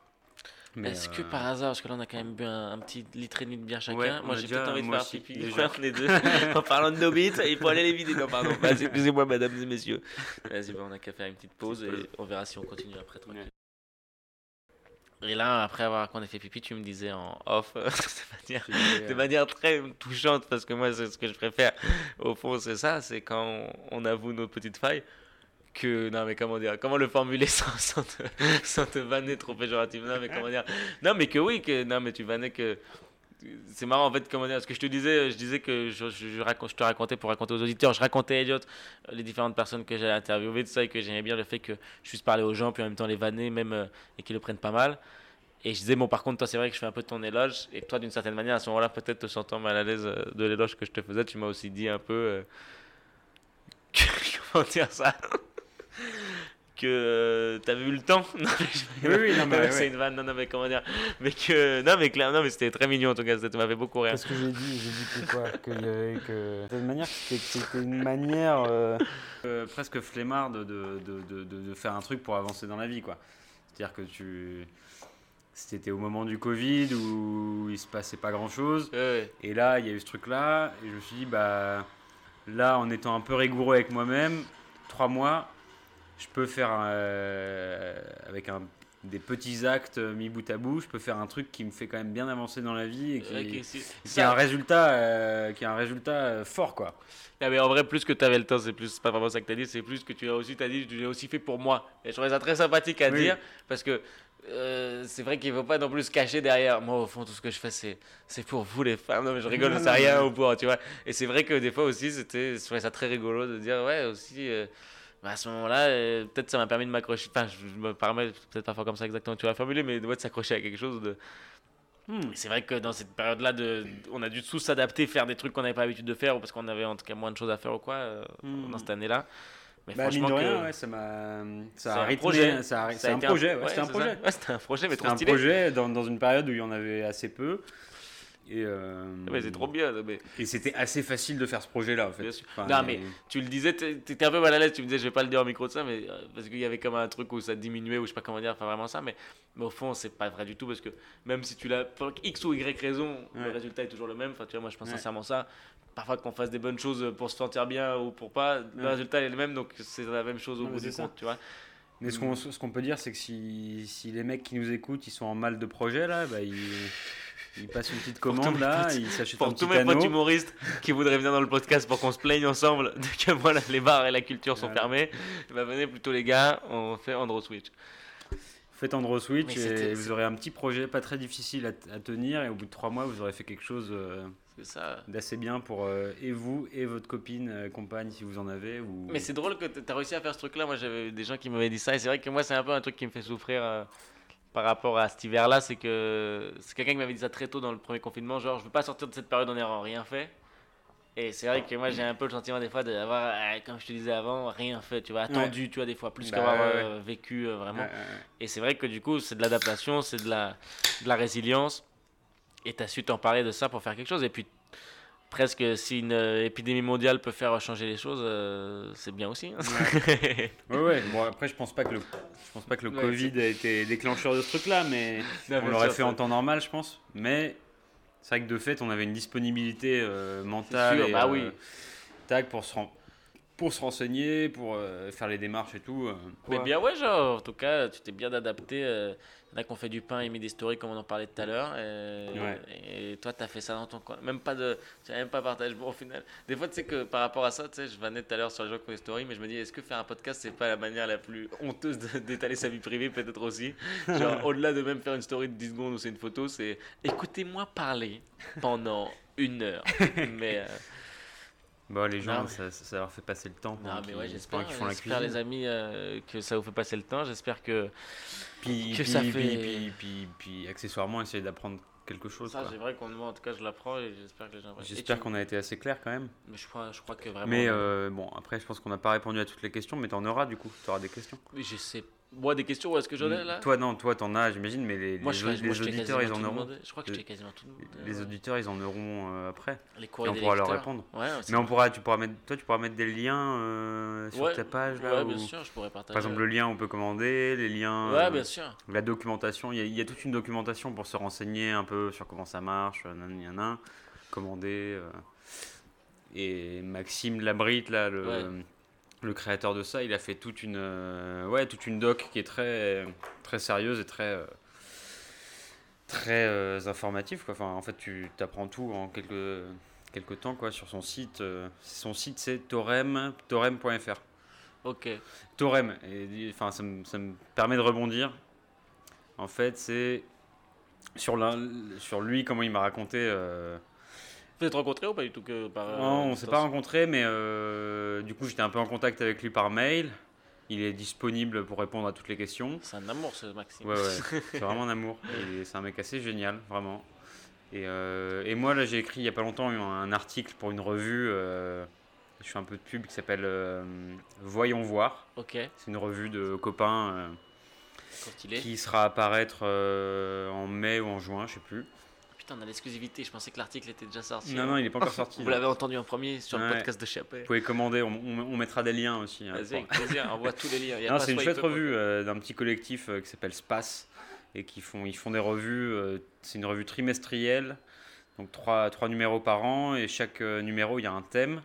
Mais, Est-ce que euh, par hasard, parce que là on a quand même bu un, un petit litre et demi de bière chacun, Ouais, moi j'ai déjà- peut-être envie de faire aussi, pipi, déjà. les deux, en parlant de nos bites, il faut aller les vider, non pardon, excusez-moi mesdames et messieurs. Vas-y, bah, on a qu'à faire une petite pause et on verra si on continue après tranquille. Et là, après avoir qu'on ait fait pipi, tu me disais en off, de manière, j'ai- de manière très touchante, parce que moi c'est ce que je préfère, au fond c'est ça, c'est quand on, on avoue nos petites failles, que, non mais comment dire, comment le formuler sans, sans, te, sans te vanner trop péjorativement, mais comment dire, non mais que oui, que, non mais tu vannais que, c'est marrant en fait, comment dire, ce que je te disais, je disais que je, je, raconte, je te racontais pour raconter aux auditeurs, je racontais à Elliot euh, les différentes personnes que j'ai interviewées, tout ça, et que j'aimais bien le fait que je puisse parler aux gens, puis en même temps les vanner, même, euh, et qu'ils le prennent pas mal. Et je disais, bon, par contre, toi, c'est vrai que je fais un peu ton éloge, et toi, d'une certaine manière, à ce moment-là, peut-être te sentant mal à l'aise euh, de l'éloge que je te faisais, tu m'as aussi dit un peu. euh, comment dire ça? Que tu avais eu le temps. Non, mais Oui, oui, non, mais c'est ouais. une vanne, non, non, mais comment dire? Mais que. Non, mais clair, non, mais c'était très mignon en tout cas, ça m'a fait beaucoup rire. Parce que j'ai dit, j'ai dit que quoi? Qu'il y avait que. De manière, c'était une manière. euh, euh, presque flemmard de, de, de, de, faire un truc pour avancer dans la vie, quoi. C'est-à-dire que tu. C'était au moment du Covid où il se passait pas grand chose. Ouais. Et là, il y a eu ce truc-là. Et je me suis dit, bah. Là, en étant un peu rigoureux avec moi-même, trois mois, je peux faire. euh, avec un, des petits actes mis bout à bout, je peux faire un truc qui me fait quand même bien avancer dans la vie et qui, qui a un résultat, euh, qui a un résultat euh, fort, quoi. Non, mais en vrai, plus que tu avais le temps, c'est plus c'est pas vraiment ça que tu as dit, c'est plus que tu as aussi, as dit, je l'ai aussi fait pour moi. Et je trouvais ça très sympathique à Oui. dire, parce que euh, c'est vrai qu'il ne faut pas non plus se cacher derrière. Moi, au fond, tout ce que je fais, c'est, c'est pour vous, les femmes. Non, mais je rigole, non, rien au point, tu vois. Et c'est vrai que des fois aussi, c'était, je trouvais ça très rigolo de dire, ouais, aussi. euh, bah, à ce moment-là, euh, peut-être ça m'a permis de m'accrocher. Enfin, je, me permets, peut-être pas comme ça exactement, tu l'as formulé, mais ouais, de s'accrocher à quelque chose de, Hmm. C'est vrai que dans cette période-là, de, on a dû tous s'adapter, faire des trucs qu'on n'avait pas l'habitude de faire, ou parce qu'on avait en tout cas moins de choses à faire ou quoi, euh, Hmm. dans cette année-là. Mais Bah, mine franchement, de rien, que ouais, ça m'a. Ça a un rythmé, projet. ça a- ça C'est a un projet, ouais, c'était un projet. Ouais, c'était un projet, mais C'était trop un stylé. projet dans, dans une période où il y en avait assez peu. Et, euh, Ouais, c'est trop bien. Mais et c'était assez facile de faire ce projet-là, en fait. Bien sûr. Enfin, Non, mais tu le disais, t'é- t'étais un peu mal à l'aise, tu me disais, je vais pas le dire au micro de ça, mais euh, parce qu'il y avait comme un truc où ça diminuait, ou je sais pas comment dire, enfin vraiment ça, mais, mais au fond, c'est pas vrai du tout, parce que même si tu l'as, pour X ou Y raison, le résultat est toujours le même. Enfin, tu vois, moi je pense Ouais. sincèrement ça. Parfois, qu'on fasse des bonnes choses pour se sentir bien ou pour pas, le Ouais. résultat est le même, donc c'est la même chose au mais bout du ça. compte, tu vois. Mais ce qu'on ce qu'on peut dire, c'est que si, si les mecs qui nous écoutent, ils sont en mal de projet, là, bah, ils, ils passent une petite Pour commande, là, potes- ils s'achètent un Pour petit tous mes potes humoristes qui voudraient venir dans le podcast pour qu'on se plaigne ensemble de que voilà, les bars et la culture sont Voilà. fermés, bah venez plutôt les gars, on fait Andro Switch. Faites Andro Switch et vous aurez un petit projet pas très difficile à, à tenir et au bout de trois mois vous aurez fait quelque chose euh, d'assez bien pour euh, et vous et votre copine, euh, compagne si vous en avez. Ou... Mais c'est drôle que tu as réussi à faire ce truc-là. Moi, j'avais des gens qui m'avaient dit ça. Et c'est vrai que moi, c'est un peu un truc qui me fait souffrir euh, par rapport à cet hiver-là. C'est que c'est quelqu'un qui m'avait dit ça très tôt dans le premier confinement. Genre, je veux pas sortir de cette période en n'ayant rien fait. Et c'est vrai que moi, j'ai un peu le sentiment des fois d'avoir, euh, comme je te disais avant, rien fait. Tu vois, attendu, tu vois, des fois, plus Bah, qu'avoir ouais, euh, vécu euh, vraiment. Et c'est vrai que du coup, c'est de l'adaptation, c'est de la, de la résilience. Et tu as su t'emparer de ça pour faire quelque chose. Et puis, presque si une euh, épidémie mondiale peut faire changer les choses, euh, c'est bien aussi. hein. Ouais, ouais. Bon après je pense pas que le je pense pas que le Ouais, Covid a été déclencheur de ce truc-là, mais Non, on l'aurait fait ça- en temps normal, je pense. Mais c'est vrai que de fait on avait une disponibilité euh, mentale sûr, et bah euh, oui. tac pour se ren- pour se renseigner, pour euh, faire les démarches et tout. euh. Mais bien ouais, genre, en tout cas, tu t'es bien adapté. Euh, il y en a qui ont fait du pain et mis des stories comme on en parlait tout à l'heure. Et, Ouais. et toi, tu as fait ça dans ton coin. Même pas de. Tu n'as même pas partagé. Bon, au final, des fois, tu sais que par rapport à ça, tu sais, je vannais tout à l'heure sur les gens qui font des stories, mais je me dis, est-ce que faire un podcast, c'est pas la manière la plus honteuse de- d'étaler sa vie privée, peut-être aussi? Genre, au-delà de même faire une story de 10 secondes où c'est une photo, c'est écoutez-moi parler pendant une heure. mais. euh, Bah, les gens, Non, ça, ça leur fait passer le temps. Non, mais ouais, j'espère, qu'ils font la j'espère cuisine. les amis euh, que ça vous fait passer le temps. J'espère que Puis, que puis, ça puis, fait- puis, puis, puis, accessoirement, essayer d'apprendre quelque chose. ça, c'est vrai qu'on moi en tout cas je l'apprends et j'espère que les gens. J'espère tu- qu'on a été assez clair quand même. Mais je crois, je crois que vraiment. Mais euh, bon, après, je pense qu'on n'a pas répondu à toutes les questions, mais t'en auras du coup. T'auras des questions. Oui, je sais. Moi des questions, est-ce que j'en ai là Toi, non, toi, t'en as, j'imagine, mais les, Moi les, je moi, les fais auditeurs, ils en auront. Je crois que fais quasiment tout le monde. Les auditeurs, ils en auront euh, après. Les Et courriers on des pourra leur répondre. Ouais, Mais on pourra, tu pourras mettre, toi, tu pourras mettre des liens euh, sur Ouais, ta page là. Ouais, où- bien sûr, je pourrais partager. Par exemple, le lien, on peut commander, les liens. Ouais, euh, bien sûr. La documentation, il y, y a toute une documentation pour se renseigner un peu sur comment ça marche, euh, nan, nan, nan, commander. euh. Et Maxime Labrite, là, le. Le créateur de ça, il a fait toute une, euh, ouais, toute une doc qui est très, très sérieuse et très, euh, très euh, informative. Quoi. Enfin, en fait, tu apprends tout en quelques, quelques temps quoi, sur son site. son site, c'est torem, torem.fr. Ok. Torem, et, enfin, ça, me, ça me permet de rebondir. En fait, c'est sur, sur lui, comment il m'a raconté. Vous êtes rencontrés ou pas du tout que par. euh, non, on s'est pas rencontrés, mais euh, du coup, j'étais un peu en contact avec lui par mail. Il est disponible pour répondre à toutes les questions. C'est un amour ce Maxime. Ouais, ouais, c'est vraiment un amour. C'est un mec assez génial, vraiment. Et, euh, et moi, là, j'ai écrit il y a pas longtemps un, article pour une revue. euh, je fais un peu de pub qui s'appelle Voyons voir. ok. C'est une revue de copains. qui sera à paraître euh, en mai ou en juin, je sais plus. Putain, on a l'exclusivité. Je pensais que l'article était déjà sorti. Non, non, il est pas encore sorti. Vous l'avez entendu en premier sur le podcast de Chappé. Vous pouvez commander, on, on- on mettra des liens aussi. hein, Vas-y, avec plaisir. Envoie tous les liens. C'est une chouette revue euh, d'un petit collectif euh, qui s'appelle Space et qui font, ils font des revues. euh, c'est une revue trimestrielle, donc trois, trois numéros par an et chaque numéro il y a un thème.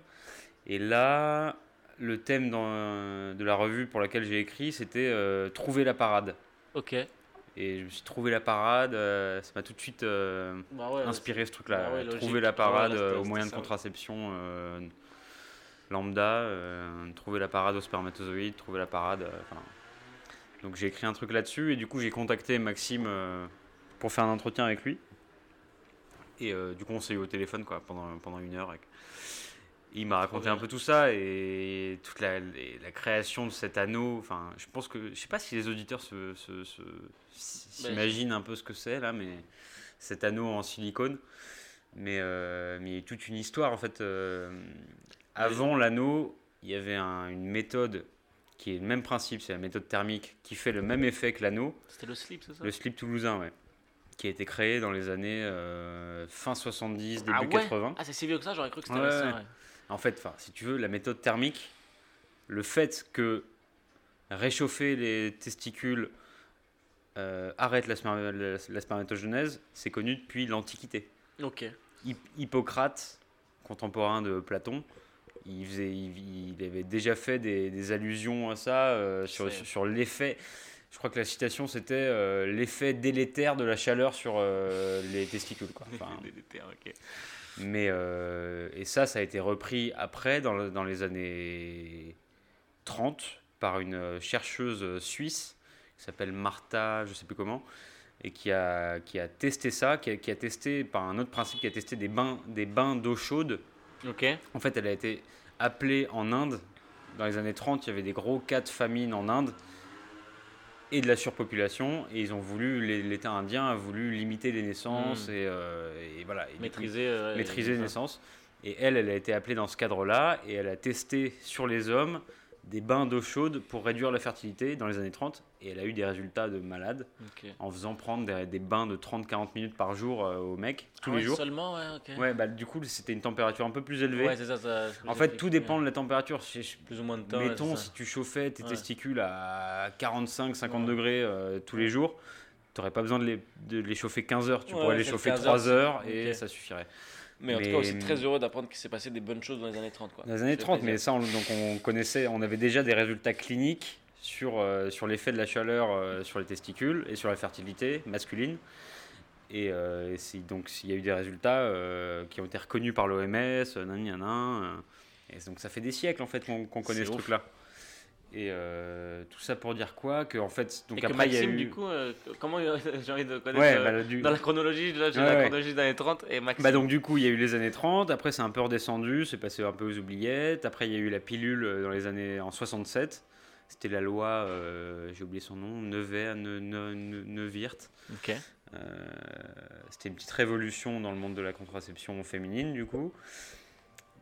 Et là, le thème dans- de la revue pour laquelle j'ai écrit, c'était trouver la parade. Ok. Et je me suis trouvé la parade, euh, ça m'a tout de suite euh, Bah ouais, inspiré ce truc-là. bah ouais, trouver la parade ouais, là, euh, au moyen de contraception euh, lambda, trouver la parade au spermatozoïde, trouver la parade. donc j'ai écrit un truc là-dessus et du coup j'ai contacté Maxime pour faire un entretien avec lui. Et du coup on s'est eu au téléphone quoi, pendant, pendant une heure. Il m'a raconté un peu tout ça et toute la, création de cet anneau. Enfin, je pense que je sais pas si les auditeurs se, se- se- s'imaginent un peu ce que c'est là, mais cet anneau en silicone. Mais euh, mais il y a toute une histoire en fait. euh, avant l'anneau, il y avait un- une méthode qui est le même principe, c'est la méthode thermique qui fait le même effet que l'anneau. C'était le slip, c'est ça? Le slip toulousain, ouais. Qui a été créé dans les années euh, fin 70, début Ah ouais? 80. Ah, c'est si vieux que ça J'aurais cru que c'était Ouais, récent. ouais. En fait, enfin, si tu veux, la méthode thermique, le fait que réchauffer les testicules euh, arrête la, la spermatogenèse, c'est connu depuis l'Antiquité. Ok. Hip- Hippocrate, contemporain de Platon, il, faisait, il, il avait déjà fait des, des allusions à ça euh, sur, l'effet. Je crois que la citation c'était euh, l'effet délétère de la chaleur sur les testicules. Quoi. Enfin, ok. Mais euh, et ça, ça a été repris après dans, le- dans les années 30 par une euh, chercheuse suisse qui s'appelle Martha, je sais plus comment, et qui a, qui a testé ça, qui a, qui a testé par un autre principe, qui a testé des bains, des bains d'eau chaude. Ok. En fait, elle a été appelée en Inde. Dans les années 30, il y avait des gros cas de famine en Inde et de la surpopulation. Et ils ont voulu, l'État indien a voulu limiter les naissances Mm. et, euh, et voilà. Et Maîtriser. euh, maîtriser les naissances. Et elle, elle a été appelée dans ce cadre-là et elle a testé sur les hommes des bains d'eau chaude pour réduire la fertilité dans les années 30 et elle a eu des résultats de malade en faisant prendre des, des bains de 30-40 minutes par jour euh, aux mecs tous Ah les jours. Seulement, ouais. Ouais, bah, du coup, c'était une température un peu plus élevée. Ouais, ça, en fait, tout dépend de la température. Plus ou moins de temps. Mettons, si tu chauffais tes testicules à 45-50 Ouais. degrés euh, tous les jours, tu n'aurais pas besoin de les, de les chauffer 15 heures. Tu pourrais les chauffer 15 3 heures, et ça suffirait. Mais en tout Mais- cas, aussi très heureux d'apprendre qu'il s'est passé des bonnes choses dans les années 30. Quoi. Dans les années Ça fait 30, mais ça, on, donc on connaissait, on avait déjà des résultats cliniques sur, euh, sur l'effet de la chaleur euh, sur les testicules et sur la fertilité masculine. Et, euh, et donc, il y a eu des résultats qui ont été reconnus par l'OMS, nan, nan, nan, et donc ça fait des siècles en fait qu'on connaît ce truc-là. Et euh, tout ça pour dire quoi Que en fait, donc Et après il y a Maxime, eu. du coup, euh, comment j'ai envie de connaître ouais, euh, bah, du- dans la chronologie, là j'ai Ouais, la ouais. chronologie des années 30 et Maxime. Bah donc du coup il y a eu les années 30, après c'est un peu redescendu, c'est passé un peu aux oubliettes, après il y a eu la pilule euh, dans les années en 67, c'était la loi, euh, j'ai oublié son nom, Nevers, Ne- Ne- Ne- Neuwirth. Ok. Euh, c'était une petite révolution dans le monde de la contraception féminine du coup.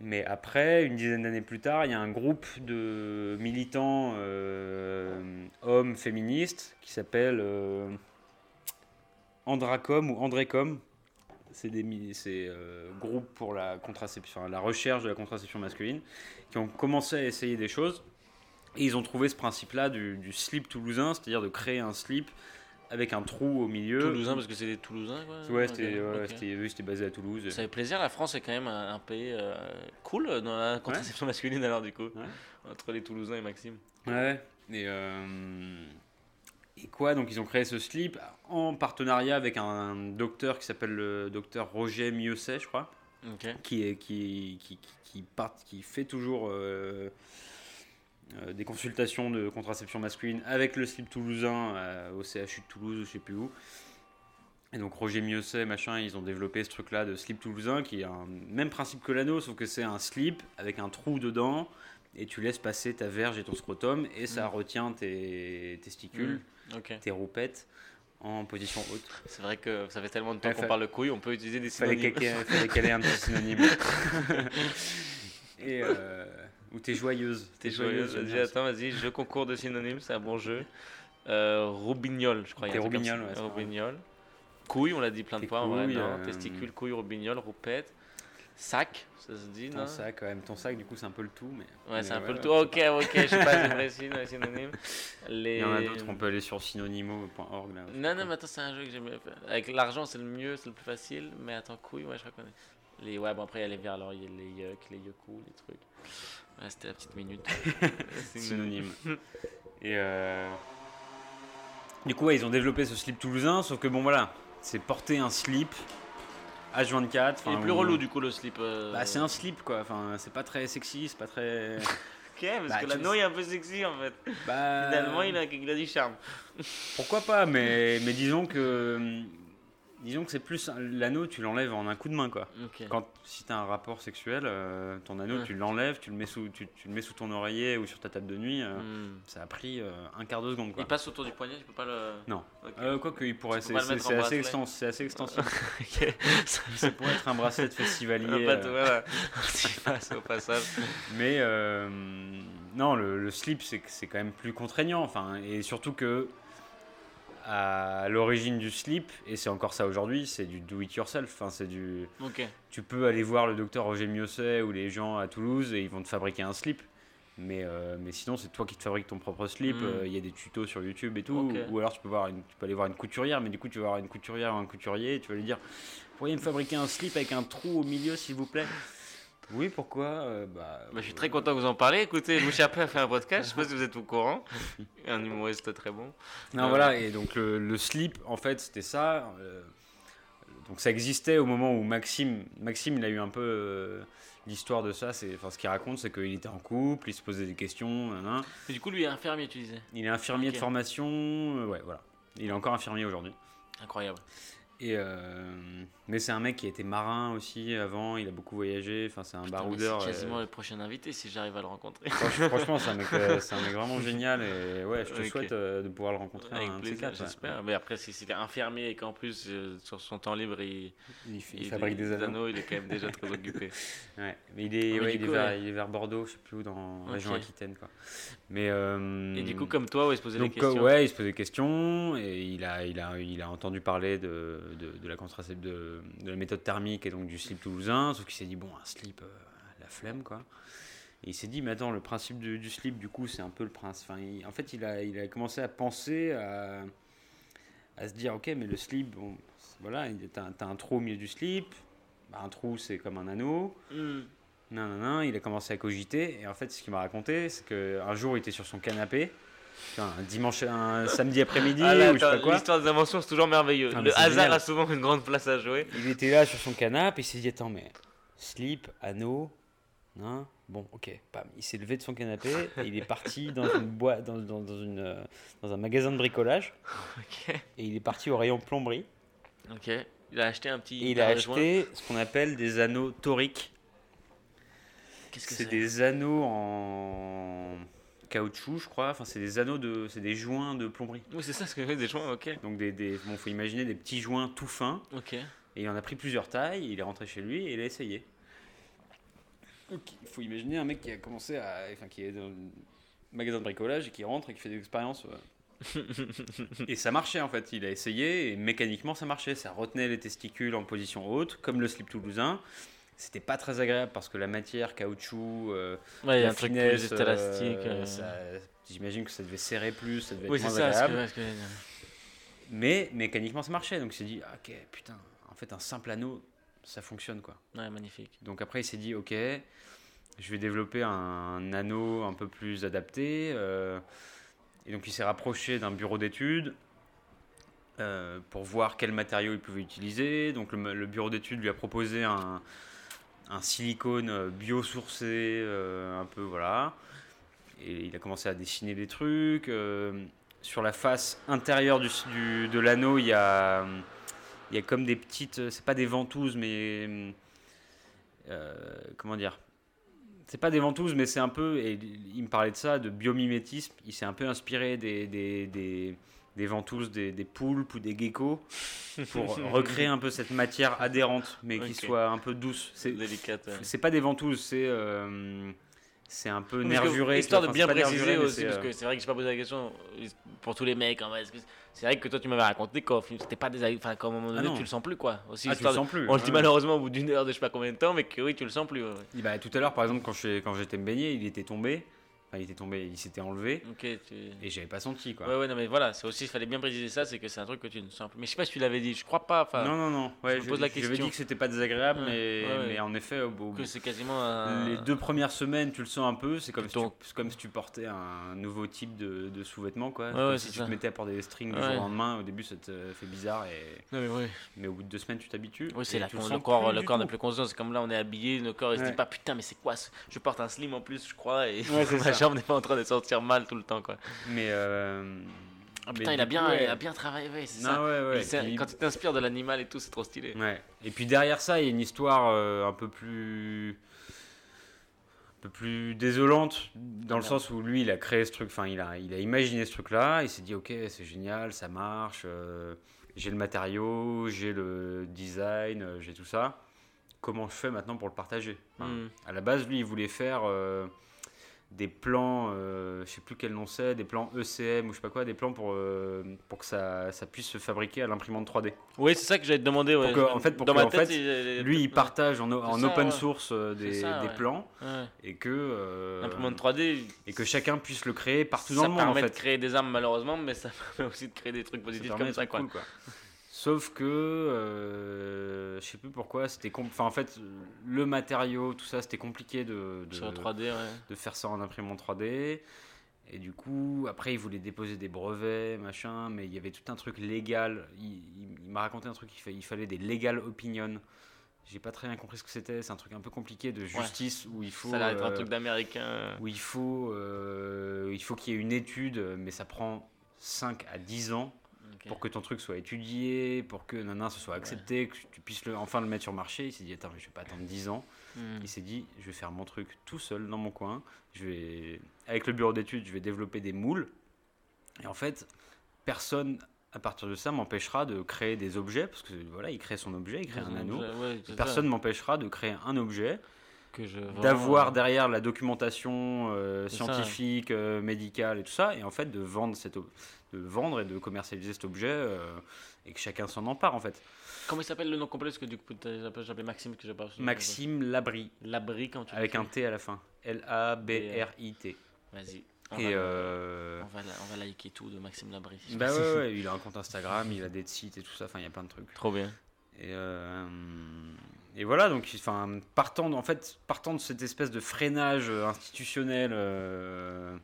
Mais après, une dizaine d'années plus tard, il y a un groupe de militants euh, hommes féministes qui s'appelle euh, Andracom ou Andrécom. C'est des euh, groupes pour la recherche de la contraception masculine, qui ont commencé à essayer des choses. Et ils ont trouvé ce principe-là du slip toulousain, c'est-à-dire de créer un slip avec un trou au milieu. Toulousain, parce que c'est des Toulousains, quoi. Ouais, c'était ouais, oui, basé à Toulouse. Ça fait plaisir, la France est quand même un, un pays euh, cool dans la contraception masculine, alors, du coup. Entre les Toulousains et Maxime. Ouais. Et, euh, et quoi Donc ils ont créé ce slip en partenariat avec un docteur qui s'appelle le docteur Roger Mieuxet, je crois, Ok. qui est qui qui, qui, part- qui fait toujours euh, des consultations de contraception masculine avec le slip toulousain euh, au CHU de Toulouse, ou je sais plus où. Et donc Roger Mieuxet, machin, ils ont développé ce truc-là de slip toulousain qui est un même principe que l'anneau, sauf que c'est un slip avec un trou dedans et tu laisses passer ta verge et ton scrotum et ça Mm. retient tes testicules, Ok. tes roupettes en position haute. C'est vrai que ça fait tellement de temps Ouais, qu'on fa- parle de couilles, on peut utiliser des synonymes. fallait qu'elle ait un petit synonyme. et euh, ou t'es joyeuse. T'es joyeuse, vas-y, bien attends, vas-y, jeu concours de synonymes, c'est un bon jeu. Euh, roubignol, je crois. T'es roubignol, ouais, Roubignol. Couille, on l'a dit plein de fois, en vrai, couilles, non. euh, Testicule, couille, roubignol, roupette. Sac, ça se dit, Ton non sac, quand même. Ton sac, du coup, c'est un peu le tout. Mais, Ouais, c'est un peu le ouais, tout. Ok, ok, je sais pas, c'est les synonymes. Les... Il y en a d'autres, on peut aller sur synonymo.org. Non, non, mais attends, c'est un jeu que j'aime bien faire. Avec l'argent, c'est le mieux, c'est le plus facile. Mais attends, couille, ouais, je reconnais. Les... Ouais, bon, après, il y a les vers, alors il y a les yuck, les yoku, les trucs. Ouais, c'était la petite minute. synonyme. Et euh, du coup, ouais, ils ont développé ce slip toulousain, sauf que bon, voilà, c'est porter un slip H24. Il est plus relou, du coup, le slip. euh. Bah, c'est un slip quoi, enfin, c'est pas très sexy, c'est pas très. Ok, parce Bah, que tu- l'anneau est un peu sexy en fait. Bah, Finalement, il a, il a du charme. Pourquoi pas, mais, mais disons que. Disons que c'est plus l'anneau, tu l'enlèves en un coup de main quoi. Ok. Quand si t'as un rapport sexuel, euh, ton anneau Ouais. tu l'enlèves, tu le mets sous, tu, tu le mets sous ton oreiller ou sur ta table de nuit. euh, Hmm. Ça a pris euh, un quart de seconde quoi. Il passe autour du poignet, je peux pas le. Non. Ok. Euh, Quoique il pourrait, Tu c'est assez, extens- c'est assez extensible. Ok. ça pourrait être un bracelet de festivalier. Voilà. Tu passes au passage. Mais non, le, le slip, c'est que c'est quand même plus contraignant. Enfin, et surtout que à l'origine du slip, et c'est encore ça aujourd'hui, c'est du do it yourself. Enfin, c'est du. Tu peux aller voir le docteur Roger Miosset ou les gens à Toulouse et ils vont te fabriquer un slip. Mais, euh, mais sinon, c'est toi qui te fabriques ton propre slip. Mm. Euh, Il y a des tutos sur YouTube et tout. Ou alors, tu peux, voir une- tu peux aller voir une couturière, mais du coup, tu vas voir une couturière ou un couturier et tu vas lui dire Pourriez me fabriquer un slip avec un trou au milieu, s'il vous plaît? Oui, pourquoi Euh, bah, Bah, je suis très content que vous en parlez. Écoutez, Louis Chappé a fait un podcast, je sais pas si vous êtes au courant. Un humoriste très bon. Non, Euh, voilà, et donc le, le slip, en fait, c'était ça. euh, donc ça existait au moment où Maxime, Maxime, il a eu un peu euh, l'histoire de ça. C'est, enfin, ce qu'il raconte, c'est qu'il était en couple, il se posait des questions. du coup, lui est infirmier, tu disais. Il est infirmier de formation, euh, ouais, voilà. Il est encore infirmier aujourd'hui. Incroyable. Et euh, mais c'est un mec qui a été marin aussi avant. Il a beaucoup voyagé. Enfin, c'est un Putain, baroudeur. C'est euh, quasiment le prochain invité si j'arrive à le rencontrer. franch- franchement, c'est un, mec, euh, un mec vraiment génial. Et ouais, je te Ok. souhaite euh, de pouvoir le rencontrer. Avec un plaisir, quatre, ouais. j'espère. Mais après, si c'était infirmier et qu'en plus, euh, sur son temps libre, il, Il, fait- il fabrique des anneaux. il est quand même déjà très occupé. Ouais, mais il est, Ah, ouais, il, est vers, il est vers Bordeaux, je sais plus où, dans la région Ok. Aquitaine. Quoi. Mais, euh, Et du coup, comme toi, où il se posait donc, des questions. euh, ouais, il se posait des questions et il a, il a, il a entendu parler de, de, de la contracept de, de la méthode thermique et donc du slip toulousain, sauf qu'il s'est dit, bon, un slip, euh, la flemme, quoi. Et il s'est dit, mais attends, le principe du, du slip, du coup, c'est un peu le principe. Enfin, il- en fait, il a, il a commencé à penser, à, à se dire, ok, mais le slip, bon, voilà, il- t'as t'as un trou au milieu du slip, bah, un trou, c'est comme un anneau. Hmm. Non, non, non, il a commencé à cogiter. Et en fait, ce qu'il m'a raconté, c'est qu'un jour, il était sur son canapé. Un dimanche, un samedi après-midi, Ah ou je sais pas quoi. l'histoire des inventions, c'est toujours merveilleux. Ah, le hasard génial. a souvent une grande place à jouer. Il était là sur son canapé, il s'est dit Attends, mais slip, anneau, Hein bon, ok, bam. Il s'est levé de son canapé et il est parti dans une boîte, dans, dans, dans une, euh, dans un magasin de bricolage. Ok. Et il est parti au rayon plomberie. Ok. Il a acheté un petit. Et il a acheté ce qu'on appelle des anneaux toriques. Qu'est-ce que C'est des anneaux en caoutchouc, je crois. Enfin, c'est des anneaux de, c'est des joints de plomberie. Oui, c'est ça ce que fait des joints, ok. Donc des, des bon, faut imaginer des petits joints tout fins. Ok. Et il en a pris plusieurs tailles. Il est rentré chez lui et il a essayé. Il faut imaginer un mec qui a commencé à, enfin, qui est dans un magasin de bricolage et qui rentre et qui fait des expériences. euh. et ça marchait en fait. Il a essayé et mécaniquement ça marchait. Ça retenait les testicules en position haute, comme le slip toulousain. C'était pas très agréable parce que la matière, caoutchouc, euh, Ouais, il y a un truc plus élastique. euh, euh. J'imagine que ça devait serrer plus, ça devait Oui, être moins ça. que- que. Mais mécaniquement ça marchait. Donc il s'est dit, ah, ok, putain, en fait un simple anneau, ça fonctionne quoi. Ouais, magnifique. Donc après, il s'est dit, ok, je vais développer un anneau un peu plus adapté. euh, et donc, il s'est rapproché d'un bureau d'études euh, pour voir quels matériaux il pouvait utiliser. Donc, le, le bureau d'études lui a proposé un, un silicone euh, biosourcé, euh, un peu, voilà. Et il a commencé à dessiner des trucs. euh, sur la face intérieure du, de l'anneau, il y a, y a comme des petites. C'est pas des ventouses, mais comment dire c'est pas des ventouses mais c'est un peu et il me parlait de ça de biomimétisme il s'est un peu inspiré des, des, des ventouses des, des poulpes ou des geckos pour recréer un peu cette matière adhérente mais qui soit un peu douce C'est délicate. ouais. c'est pas des ventouses c'est euh, c'est un peu nervuré Histoire de bien préciser aussi, parce euh, que c'est vrai que j'ai pas posé la question pour tous les mecs. C'est vrai que toi, tu m'avais raconté qu'au film, c'était pas des. Enfin, qu'à un moment donné, non. tu le sens plus, quoi. Aussi, ah, tu le sens plus On le dit ouais. malheureusement au bout d'une heure de je sais pas combien de temps, mais que oui, tu le sens plus. ouais, ouais. Bah, tout à l'heure par exemple quand j'étais me baigner il était tombé enfin il était tombé il s'était enlevé Ok, tu. et j'avais pas senti quoi Ouais, ouais, non, mais voilà, c'est aussi, il fallait bien préciser ça, c'est que c'est un truc que tu ne sens plus. Mais je sais pas si tu l'avais dit, je crois pas. Enfin, non non non ouais, me je, pose la je question. dit que c'était pas désagréable Ouais, mais, ouais, ouais. mais en effet au bout que c'est quasiment un. Les deux premières semaines, tu le sens un peu. C'est comme, si tu, Ton- comme si tu portais un nouveau type de, de sous-vêtement. Quoi. Ouais, comme si tu ça. te mettais à porter des strings du jour au lendemain. Au début, ça te fait bizarre. Et... Non, mais. Mais au bout de deux semaines, tu t'habitues. Oui, c'est là tu le corps, le corps n'a plus conscience. C'est comme là, on est habillé, le corps il se dit pas putain, mais c'est quoi Je porte un slim en plus, je crois, jambe n'est pas en train de sortir mal tout le temps, quoi. Mais. euh, Ah, mais putain, il a bien, ouais. il a bien travaillé, ouais, c'est ça. ouais, ouais. Il s'est- Puis- Quand tu t'inspires de l'animal et tout, c'est trop stylé. Ouais. Et puis derrière ça, il y a une histoire euh, un peu plus un peu plus désolante dans le sens où lui, il a créé ce truc, enfin, il a, il a imaginé ce truc-là, il s'est dit, ok, c'est génial, ça marche, euh, j'ai le matériau, j'ai le design, j'ai tout ça. Comment je fais maintenant pour le partager? Enfin, Hmm. À la base, lui, il voulait faire euh, des plans, euh, je sais plus quel nom c'est, des plans ECM ou je sais pas quoi, des plans pour, euh, pour que ça, ça puisse se fabriquer à l'imprimante 3D. Oui, c'est ça que j'allais te demander. Ouais. Que- en fait, pour Dans que, ma en tête, fait, il- Lui, il partage en, ça, open ouais. source euh, des, C'est ça, des ouais. plans et que, euh, L'imprimante 3D, et que chacun puisse le créer partout ça dans le monde en permet fait. de créer des armes malheureusement, mais ça permet aussi de créer des trucs Ça positifs comme ça, quoi. Sauf que, euh, je sais plus pourquoi, c'était enfin en fait le matériau, tout ça, c'était compliqué de, de, Sur la 3D, ouais. de faire ça en imprimante 3D. Et du coup, après, il voulait déposer des brevets, machin, mais il y avait tout un truc légal. Il, il- il m'a raconté un truc, il, fa- il fallait des legal opinions. J'ai pas très bien compris ce que c'était. C'est un truc un peu compliqué de justice où il faut. Ça a l'air d'être un euh, truc d'américain. où il faut, euh, il faut qu'il y ait une étude, mais ça prend 5 à 10 ans Pour que ton truc soit étudié, pour que nana, ce soit accepté, que tu puisses le, enfin le mettre sur le marché. Il s'est dit, attends, mais je vais pas attendre 10 ans. Hmm. Il s'est dit, je vais faire mon truc tout seul dans mon coin. Je vais, avec le bureau d'études, je vais développer des moules. Et en fait, personne à partir de ça m'empêchera de créer des objets, parce que voilà, il crée son objet, il crée un anneau. Ouais. Personne m'empêchera de créer un objet, je d'avoir euh, derrière la documentation euh, ça. scientifique, euh, médicale et tout ça, et en fait de vendre, cet ob- de vendre et de commercialiser cet objet, euh, et que chacun s'en empare en fait. Comment il s'appelle le nom complet? Parce que du coup, j'appelais Maxime, que j'ai pas. Maxime Labri, Labri, quand tu avec un. T à la fin. L-A-B-R-I-T. Vas-y. On, Et va, euh, on, va, la- on va liker tout de Maxime Labri. Bah ouais, ouais, il a un compte Instagram, il a des sites et tout ça, enfin il y a plein de trucs. Trop bien. Et, euh, et voilà, donc enfin, partant, de- en fait, partant de cette espèce de freinage euh, institutionnel, euh,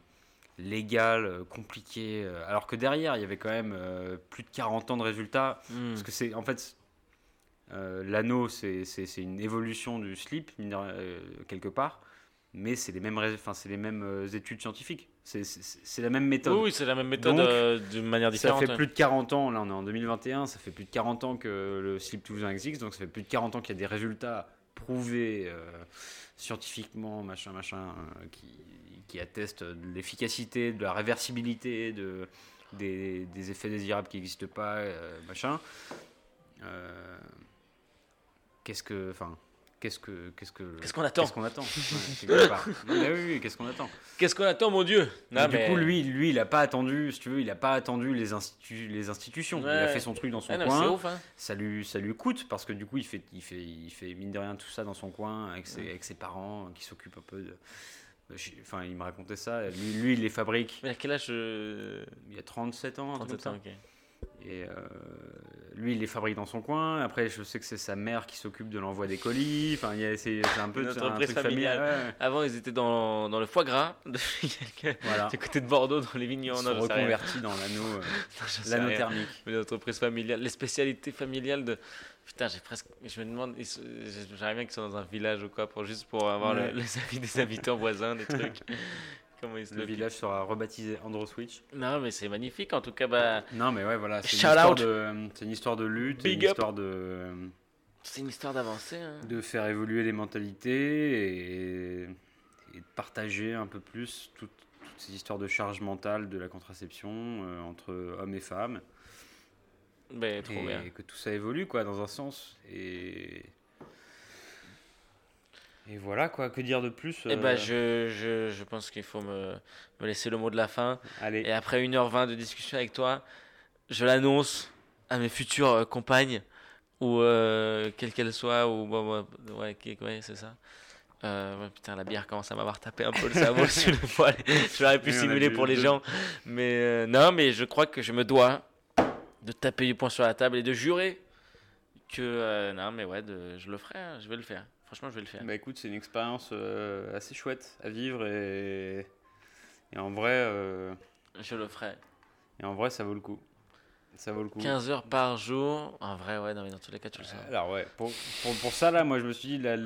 légal, euh, compliqué, alors que derrière il y avait quand même euh, plus de 40 ans de résultats, Hmm. parce que c'est en fait. euh, L'anneau, c'est une évolution du slip, quelque part. mais c'est les mêmes, rés- enfin, c'est les mêmes études scientifiques. C'est- la même méthode. Oui, oui, c'est la même méthode euh, d'une manière Ça différente. fait ouais. plus de 40 ans, là on est en 2021, ça fait plus de 40 ans que le slip toulousain existe, donc ça fait plus de 40 ans qu'il y a des résultats prouvés euh, scientifiquement, machin, machin, euh, qui, qui attestent de l'efficacité, de la réversibilité, de, des, des effets désirables qui n'existent pas, euh, machin. Qu'est-ce que. Enfin. Qu'est-ce que. Qu'est-ce que. Qu'est-ce qu'on attend Qu'est-ce qu'on attend? Ouais. Non, mais oui, oui, qu'est-ce qu'on attend? Qu'est-ce qu'on attend, mon Dieu? Non, du mais- coup, lui, lui, il a pas attendu, si tu veux, il a pas attendu les, institu- les institutions. Il a Ouais. fait son truc dans son Ah non, coin. c'est ouf, hein. Ça lui, ça lui coûte parce que du coup, il fait, il fait, il fait mine de rien tout ça dans son coin avec ses, avec ses parents qui s'occupent un peu de. Enfin, il me racontait ça. Lui, lui, il les fabrique. Mais à quel âge euh, Il y a 37 ans. un truc 37 comme ans, ok. Et euh, lui, il les fabrique dans son coin. Après, je sais que c'est sa mère qui s'occupe de l'envoi des colis. Enfin, il y a- c'est un peu Une un entreprise truc familial. familiale. ouais. Avant, ils étaient dans, dans le foie gras quelques- Voilà. du côté de Bordeaux, dans les Ils sont Non, j'en sais rien. reconvertis dans l'anneau, euh, thermique. Entreprises familiales, les spécialités familiales de. Putain, j'ai presque. Je me demande, ils sont- j'aimerais bien qu'ils soient dans un village ou quoi, pour, juste pour avoir le- les avis des habitants voisins, des trucs. Comment ils se Le village sera rebaptisé Andro Switch. Non, mais c'est magnifique. En tout cas, bah, Non, mais ouais, voilà, c'est une, histoire de- c'est une histoire de lutte, Big une up. histoire de, c'est une histoire d'avancer. hein. de faire évoluer les mentalités et, et de partager un peu plus toutes, toutes ces histoires de charge mentale de la contraception euh, entre hommes et femmes. Ben, trop et bien. que tout ça évolue, quoi, dans un sens. Et, et voilà, quoi, que dire de plus Eh euh, ben, je, je, je pense qu'il faut me, me laisser le mot de la fin. Allez, Et après 1h20 de discussion avec toi, je l'annonce à mes futures euh, compagnes, ou euh, quelle qu'elle soit, ou bon, ouais, c'est ça. Euh, ouais, putain, la bière commence à m'avoir tapé un peu le cerveau sur le poil. Je l'aurais pu simuler pour les deux. gens. Mais euh, non, mais je crois que je me dois de taper du poing sur la table et de jurer que. euh, non, mais ouais, de- je le ferai, hein, je vais le faire. Franchement, je vais le faire. Bah écoute, c'est une expérience euh, assez chouette à vivre et, et en vrai, euh, Je le ferai. et en vrai, ça vaut le coup. Ça vaut le coup. 15 heures par jour. En vrai, ouais, non, mais dans tous les cas, tu le sens. Alors ouais, pour, pour, pour ça là, moi je me suis dit, la,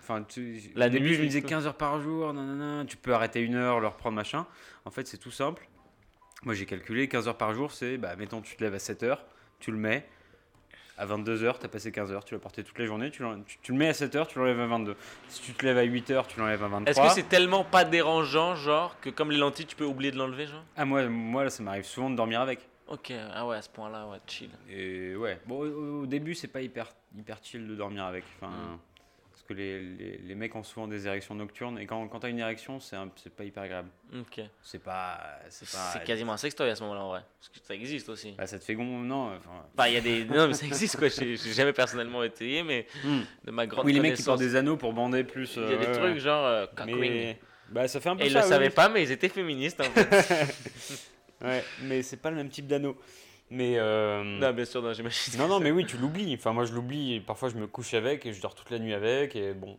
enfin, tu, La au début nuit, je me disais quoi. 15 heures par jour, nanana, tu peux arrêter une heure, le reprendre machin. En fait, c'est tout simple. Moi j'ai calculé 15 heures par jour, c'est, bah mettons, tu te lèves à 7 heures, tu le mets. À 22 heures, tu as passé 15 heures, tu l'as porté toute la journée, tu, l'en- tu, tu le mets à 7 heures, tu l'enlèves à 22. Si tu te lèves à 8 heures, tu l'enlèves à 23. Est-ce que c'est tellement pas dérangeant, genre, que comme les lentilles, tu peux oublier de l'enlever, genre? Ah moi, moi ça m'arrive souvent de dormir avec. Ok, ah ouais, à ce point-là, ouais, chill. Et ouais, bon, au, au début, c'est pas hyper, hyper chill de dormir avec. Enfin, Mm. Que les, les, les mecs ont souvent des érections nocturnes. Et quand, quand t'as une érection, c'est pas hyper agréable. Ok. C'est pas. C'est quasiment un sextoy à ce moment-là, en vrai. Parce que ça existe aussi. Bah, ça te fait gon. Non. Enfin, il y a des. Non, mais ça existe, quoi. J'ai jamais personnellement essayé, mais hmm. de ma grande Oui, les mecs qui portent des anneaux pour bander plus. Il y a euh, des ouais, trucs ouais. genre. euh. Mais. Bah, ça fait un peu Et ils le oui. savaient pas, mais ils étaient féministes, en fait. Ouais, mais c'est pas le même type d'anneau. Mais. euh, non, bien sûr, non, j'imagine. Non, non, mais oui, tu l'oublies. Enfin, moi, je l'oublie. et Parfois, je me couche avec et je dors toute la nuit avec. Et bon.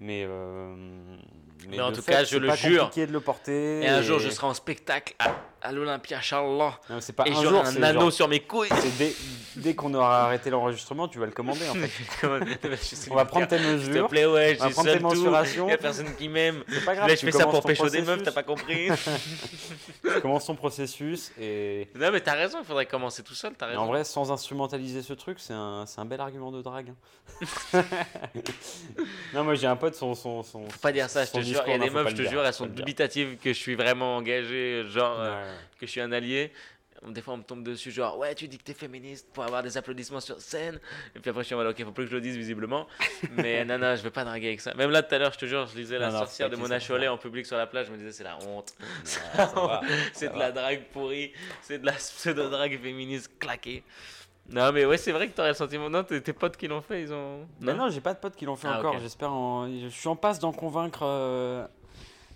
Mais. euh, Mais en tout fait, cas, je c'est le jure. compliqué de le porter. Et un jour, je serai en spectacle à, à l'Olympia, Charles. Non, c'est pas Et un jour, un anneau genre- sur mes couilles. dès, dès qu'on aura arrêté l'enregistrement, tu vas le commander en fait. Comment- On va prendre tes S'il te mesures. plaît, ouais, On va prendre tes mensurations. Y a personne qui m'aime. Là, je fais ça pour pécho des meufs, t'as pas compris Tu commences ton processus et. Non, mais t'as raison, il faudrait commencer tout seul, t'as raison. en vrai, sans instrumentaliser ce truc, c'est un, un bel argument de drague. hein. non, moi j'ai un pote, son. son, son Faut pas dire ça, je te jure. Il y a des meufs, je te jure, elles sont dubitatives que je suis vraiment engagé, genre euh, Ouais, ouais. Que je suis un allié. Des fois, on me tombe dessus, genre, ouais, tu dis que t'es féministe pour avoir des applaudissements sur scène. Et puis après, je suis en mode, ok, faut plus que je le dise visiblement. Mais non, non, je vais pas draguer avec ça. Même là, tout à l'heure, je te jure, je lisais la Non, non, sorcière de Mona. Chollet en public sur la plage. Je me disais, c'est la honte. Non, c'est de va. la drague pourrie. C'est de la pseudo-drague féministe claquée. Non, mais ouais, c'est vrai que t'aurais le sentiment. Non, tes tes potes qui l'ont fait, ils ont. Mais non, j'ai pas de potes qui l'ont fait Ah, encore. J'espère. En... Je suis en passe d'en convaincre euh,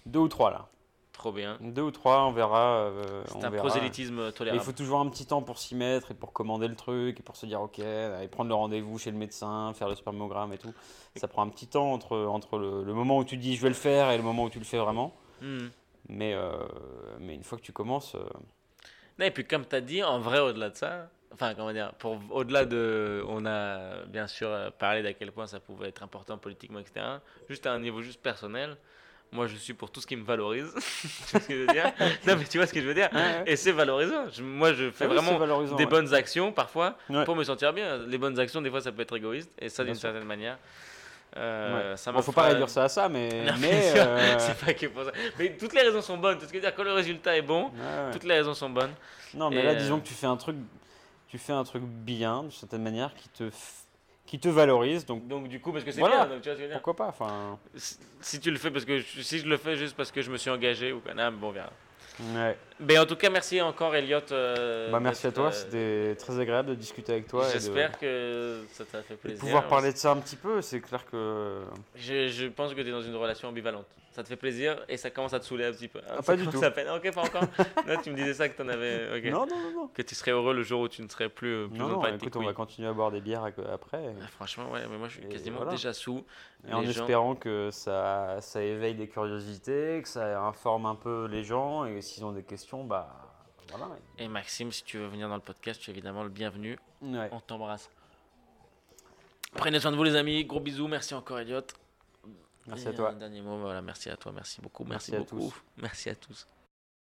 deux ou trois là. Trop bien. Deux ou trois, on verra. euh, C'est un verra. prosélytisme Mais il tolérable. faut toujours un petit temps pour s'y mettre et pour commander le truc et pour se dire ok, et prendre le rendez-vous chez le médecin, faire le spermogramme et tout. Ça prend un petit temps entre, entre le, le moment où tu dis je vais le faire et le moment où tu le fais vraiment. Hmm. Mais, euh, mais une fois que tu commences, euh, Non, et puis comme tu as dit, en vrai, au-delà de ça, enfin, comment dire, pour, au-delà de. On a bien sûr parlé d'à quel point ça pouvait être important politiquement, etc. Juste à un niveau juste personnel, Moi, je suis pour tout ce qui me valorise. tu vois ce que je veux dire Non, mais tu vois ce que je veux dire Ouais, ouais. Et c'est valorisant. Je- moi, je fais Ah oui, vraiment des ouais. bonnes actions parfois pour me sentir bien. Les bonnes actions, des fois, ça peut être égoïste. Et ça, d'une certaine manière. euh, Ouais. ça Bon, faut pas réduire ça à ça, mais. Non, mais euh, c'est pas que pour ça. Mais toutes les raisons sont bonnes. Ce que dire Quand le résultat est bon, ouais, ouais. toutes les raisons sont bonnes. Non, mais Et, là, euh, disons que tu fais un truc, tu fais un truc bien, d'une certaine manière, qui te, f- qui te valorise. Donc Donc, du coup, parce que c'est Voilà. bien. Donc, tu vois ce que je veux dire pourquoi pas Enfin, si, tu le fais parce que je- si je le fais juste parce que je me suis engagé ou quoi, non, bon, on verra. ouais. Mais en tout cas, merci encore, Elliot. euh, Bah, merci à toi. euh, C'était très agréable de discuter avec toi. de- J'espère que ça t'a fait de plaisir. pouvoir parler de ça un petit peu. C'est clair que. Je, je pense que tu es dans une relation ambivalente. Ça te fait plaisir et ça commence à te saouler un petit peu. Ah, Ça pas du tout. à peine. Ok, pas encore. non, tu me disais ça que tu en avais. Non, non, non, non. Que tu serais heureux le jour où tu ne serais plus. euh, plus Non, non, écoute, on va continuer à boire des bières après. Ah, Franchement, ouais, mais moi je suis Et quasiment voilà. déjà sous. Et en gens- espérant que ça, ça éveille des curiosités, que ça informe un peu les gens et s'ils ont des questions, bah voilà. Et Maxime, si tu veux venir dans le podcast, tu es évidemment le bienvenu. Ouais. On t'embrasse. Prenez soin de vous, les amis. Gros bisous. Merci encore, Elliot. Merci Et à toi. Un dernier mot. Voilà, merci à toi. Merci beaucoup. Merci Merci, à beaucoup. tous. Merci à tous.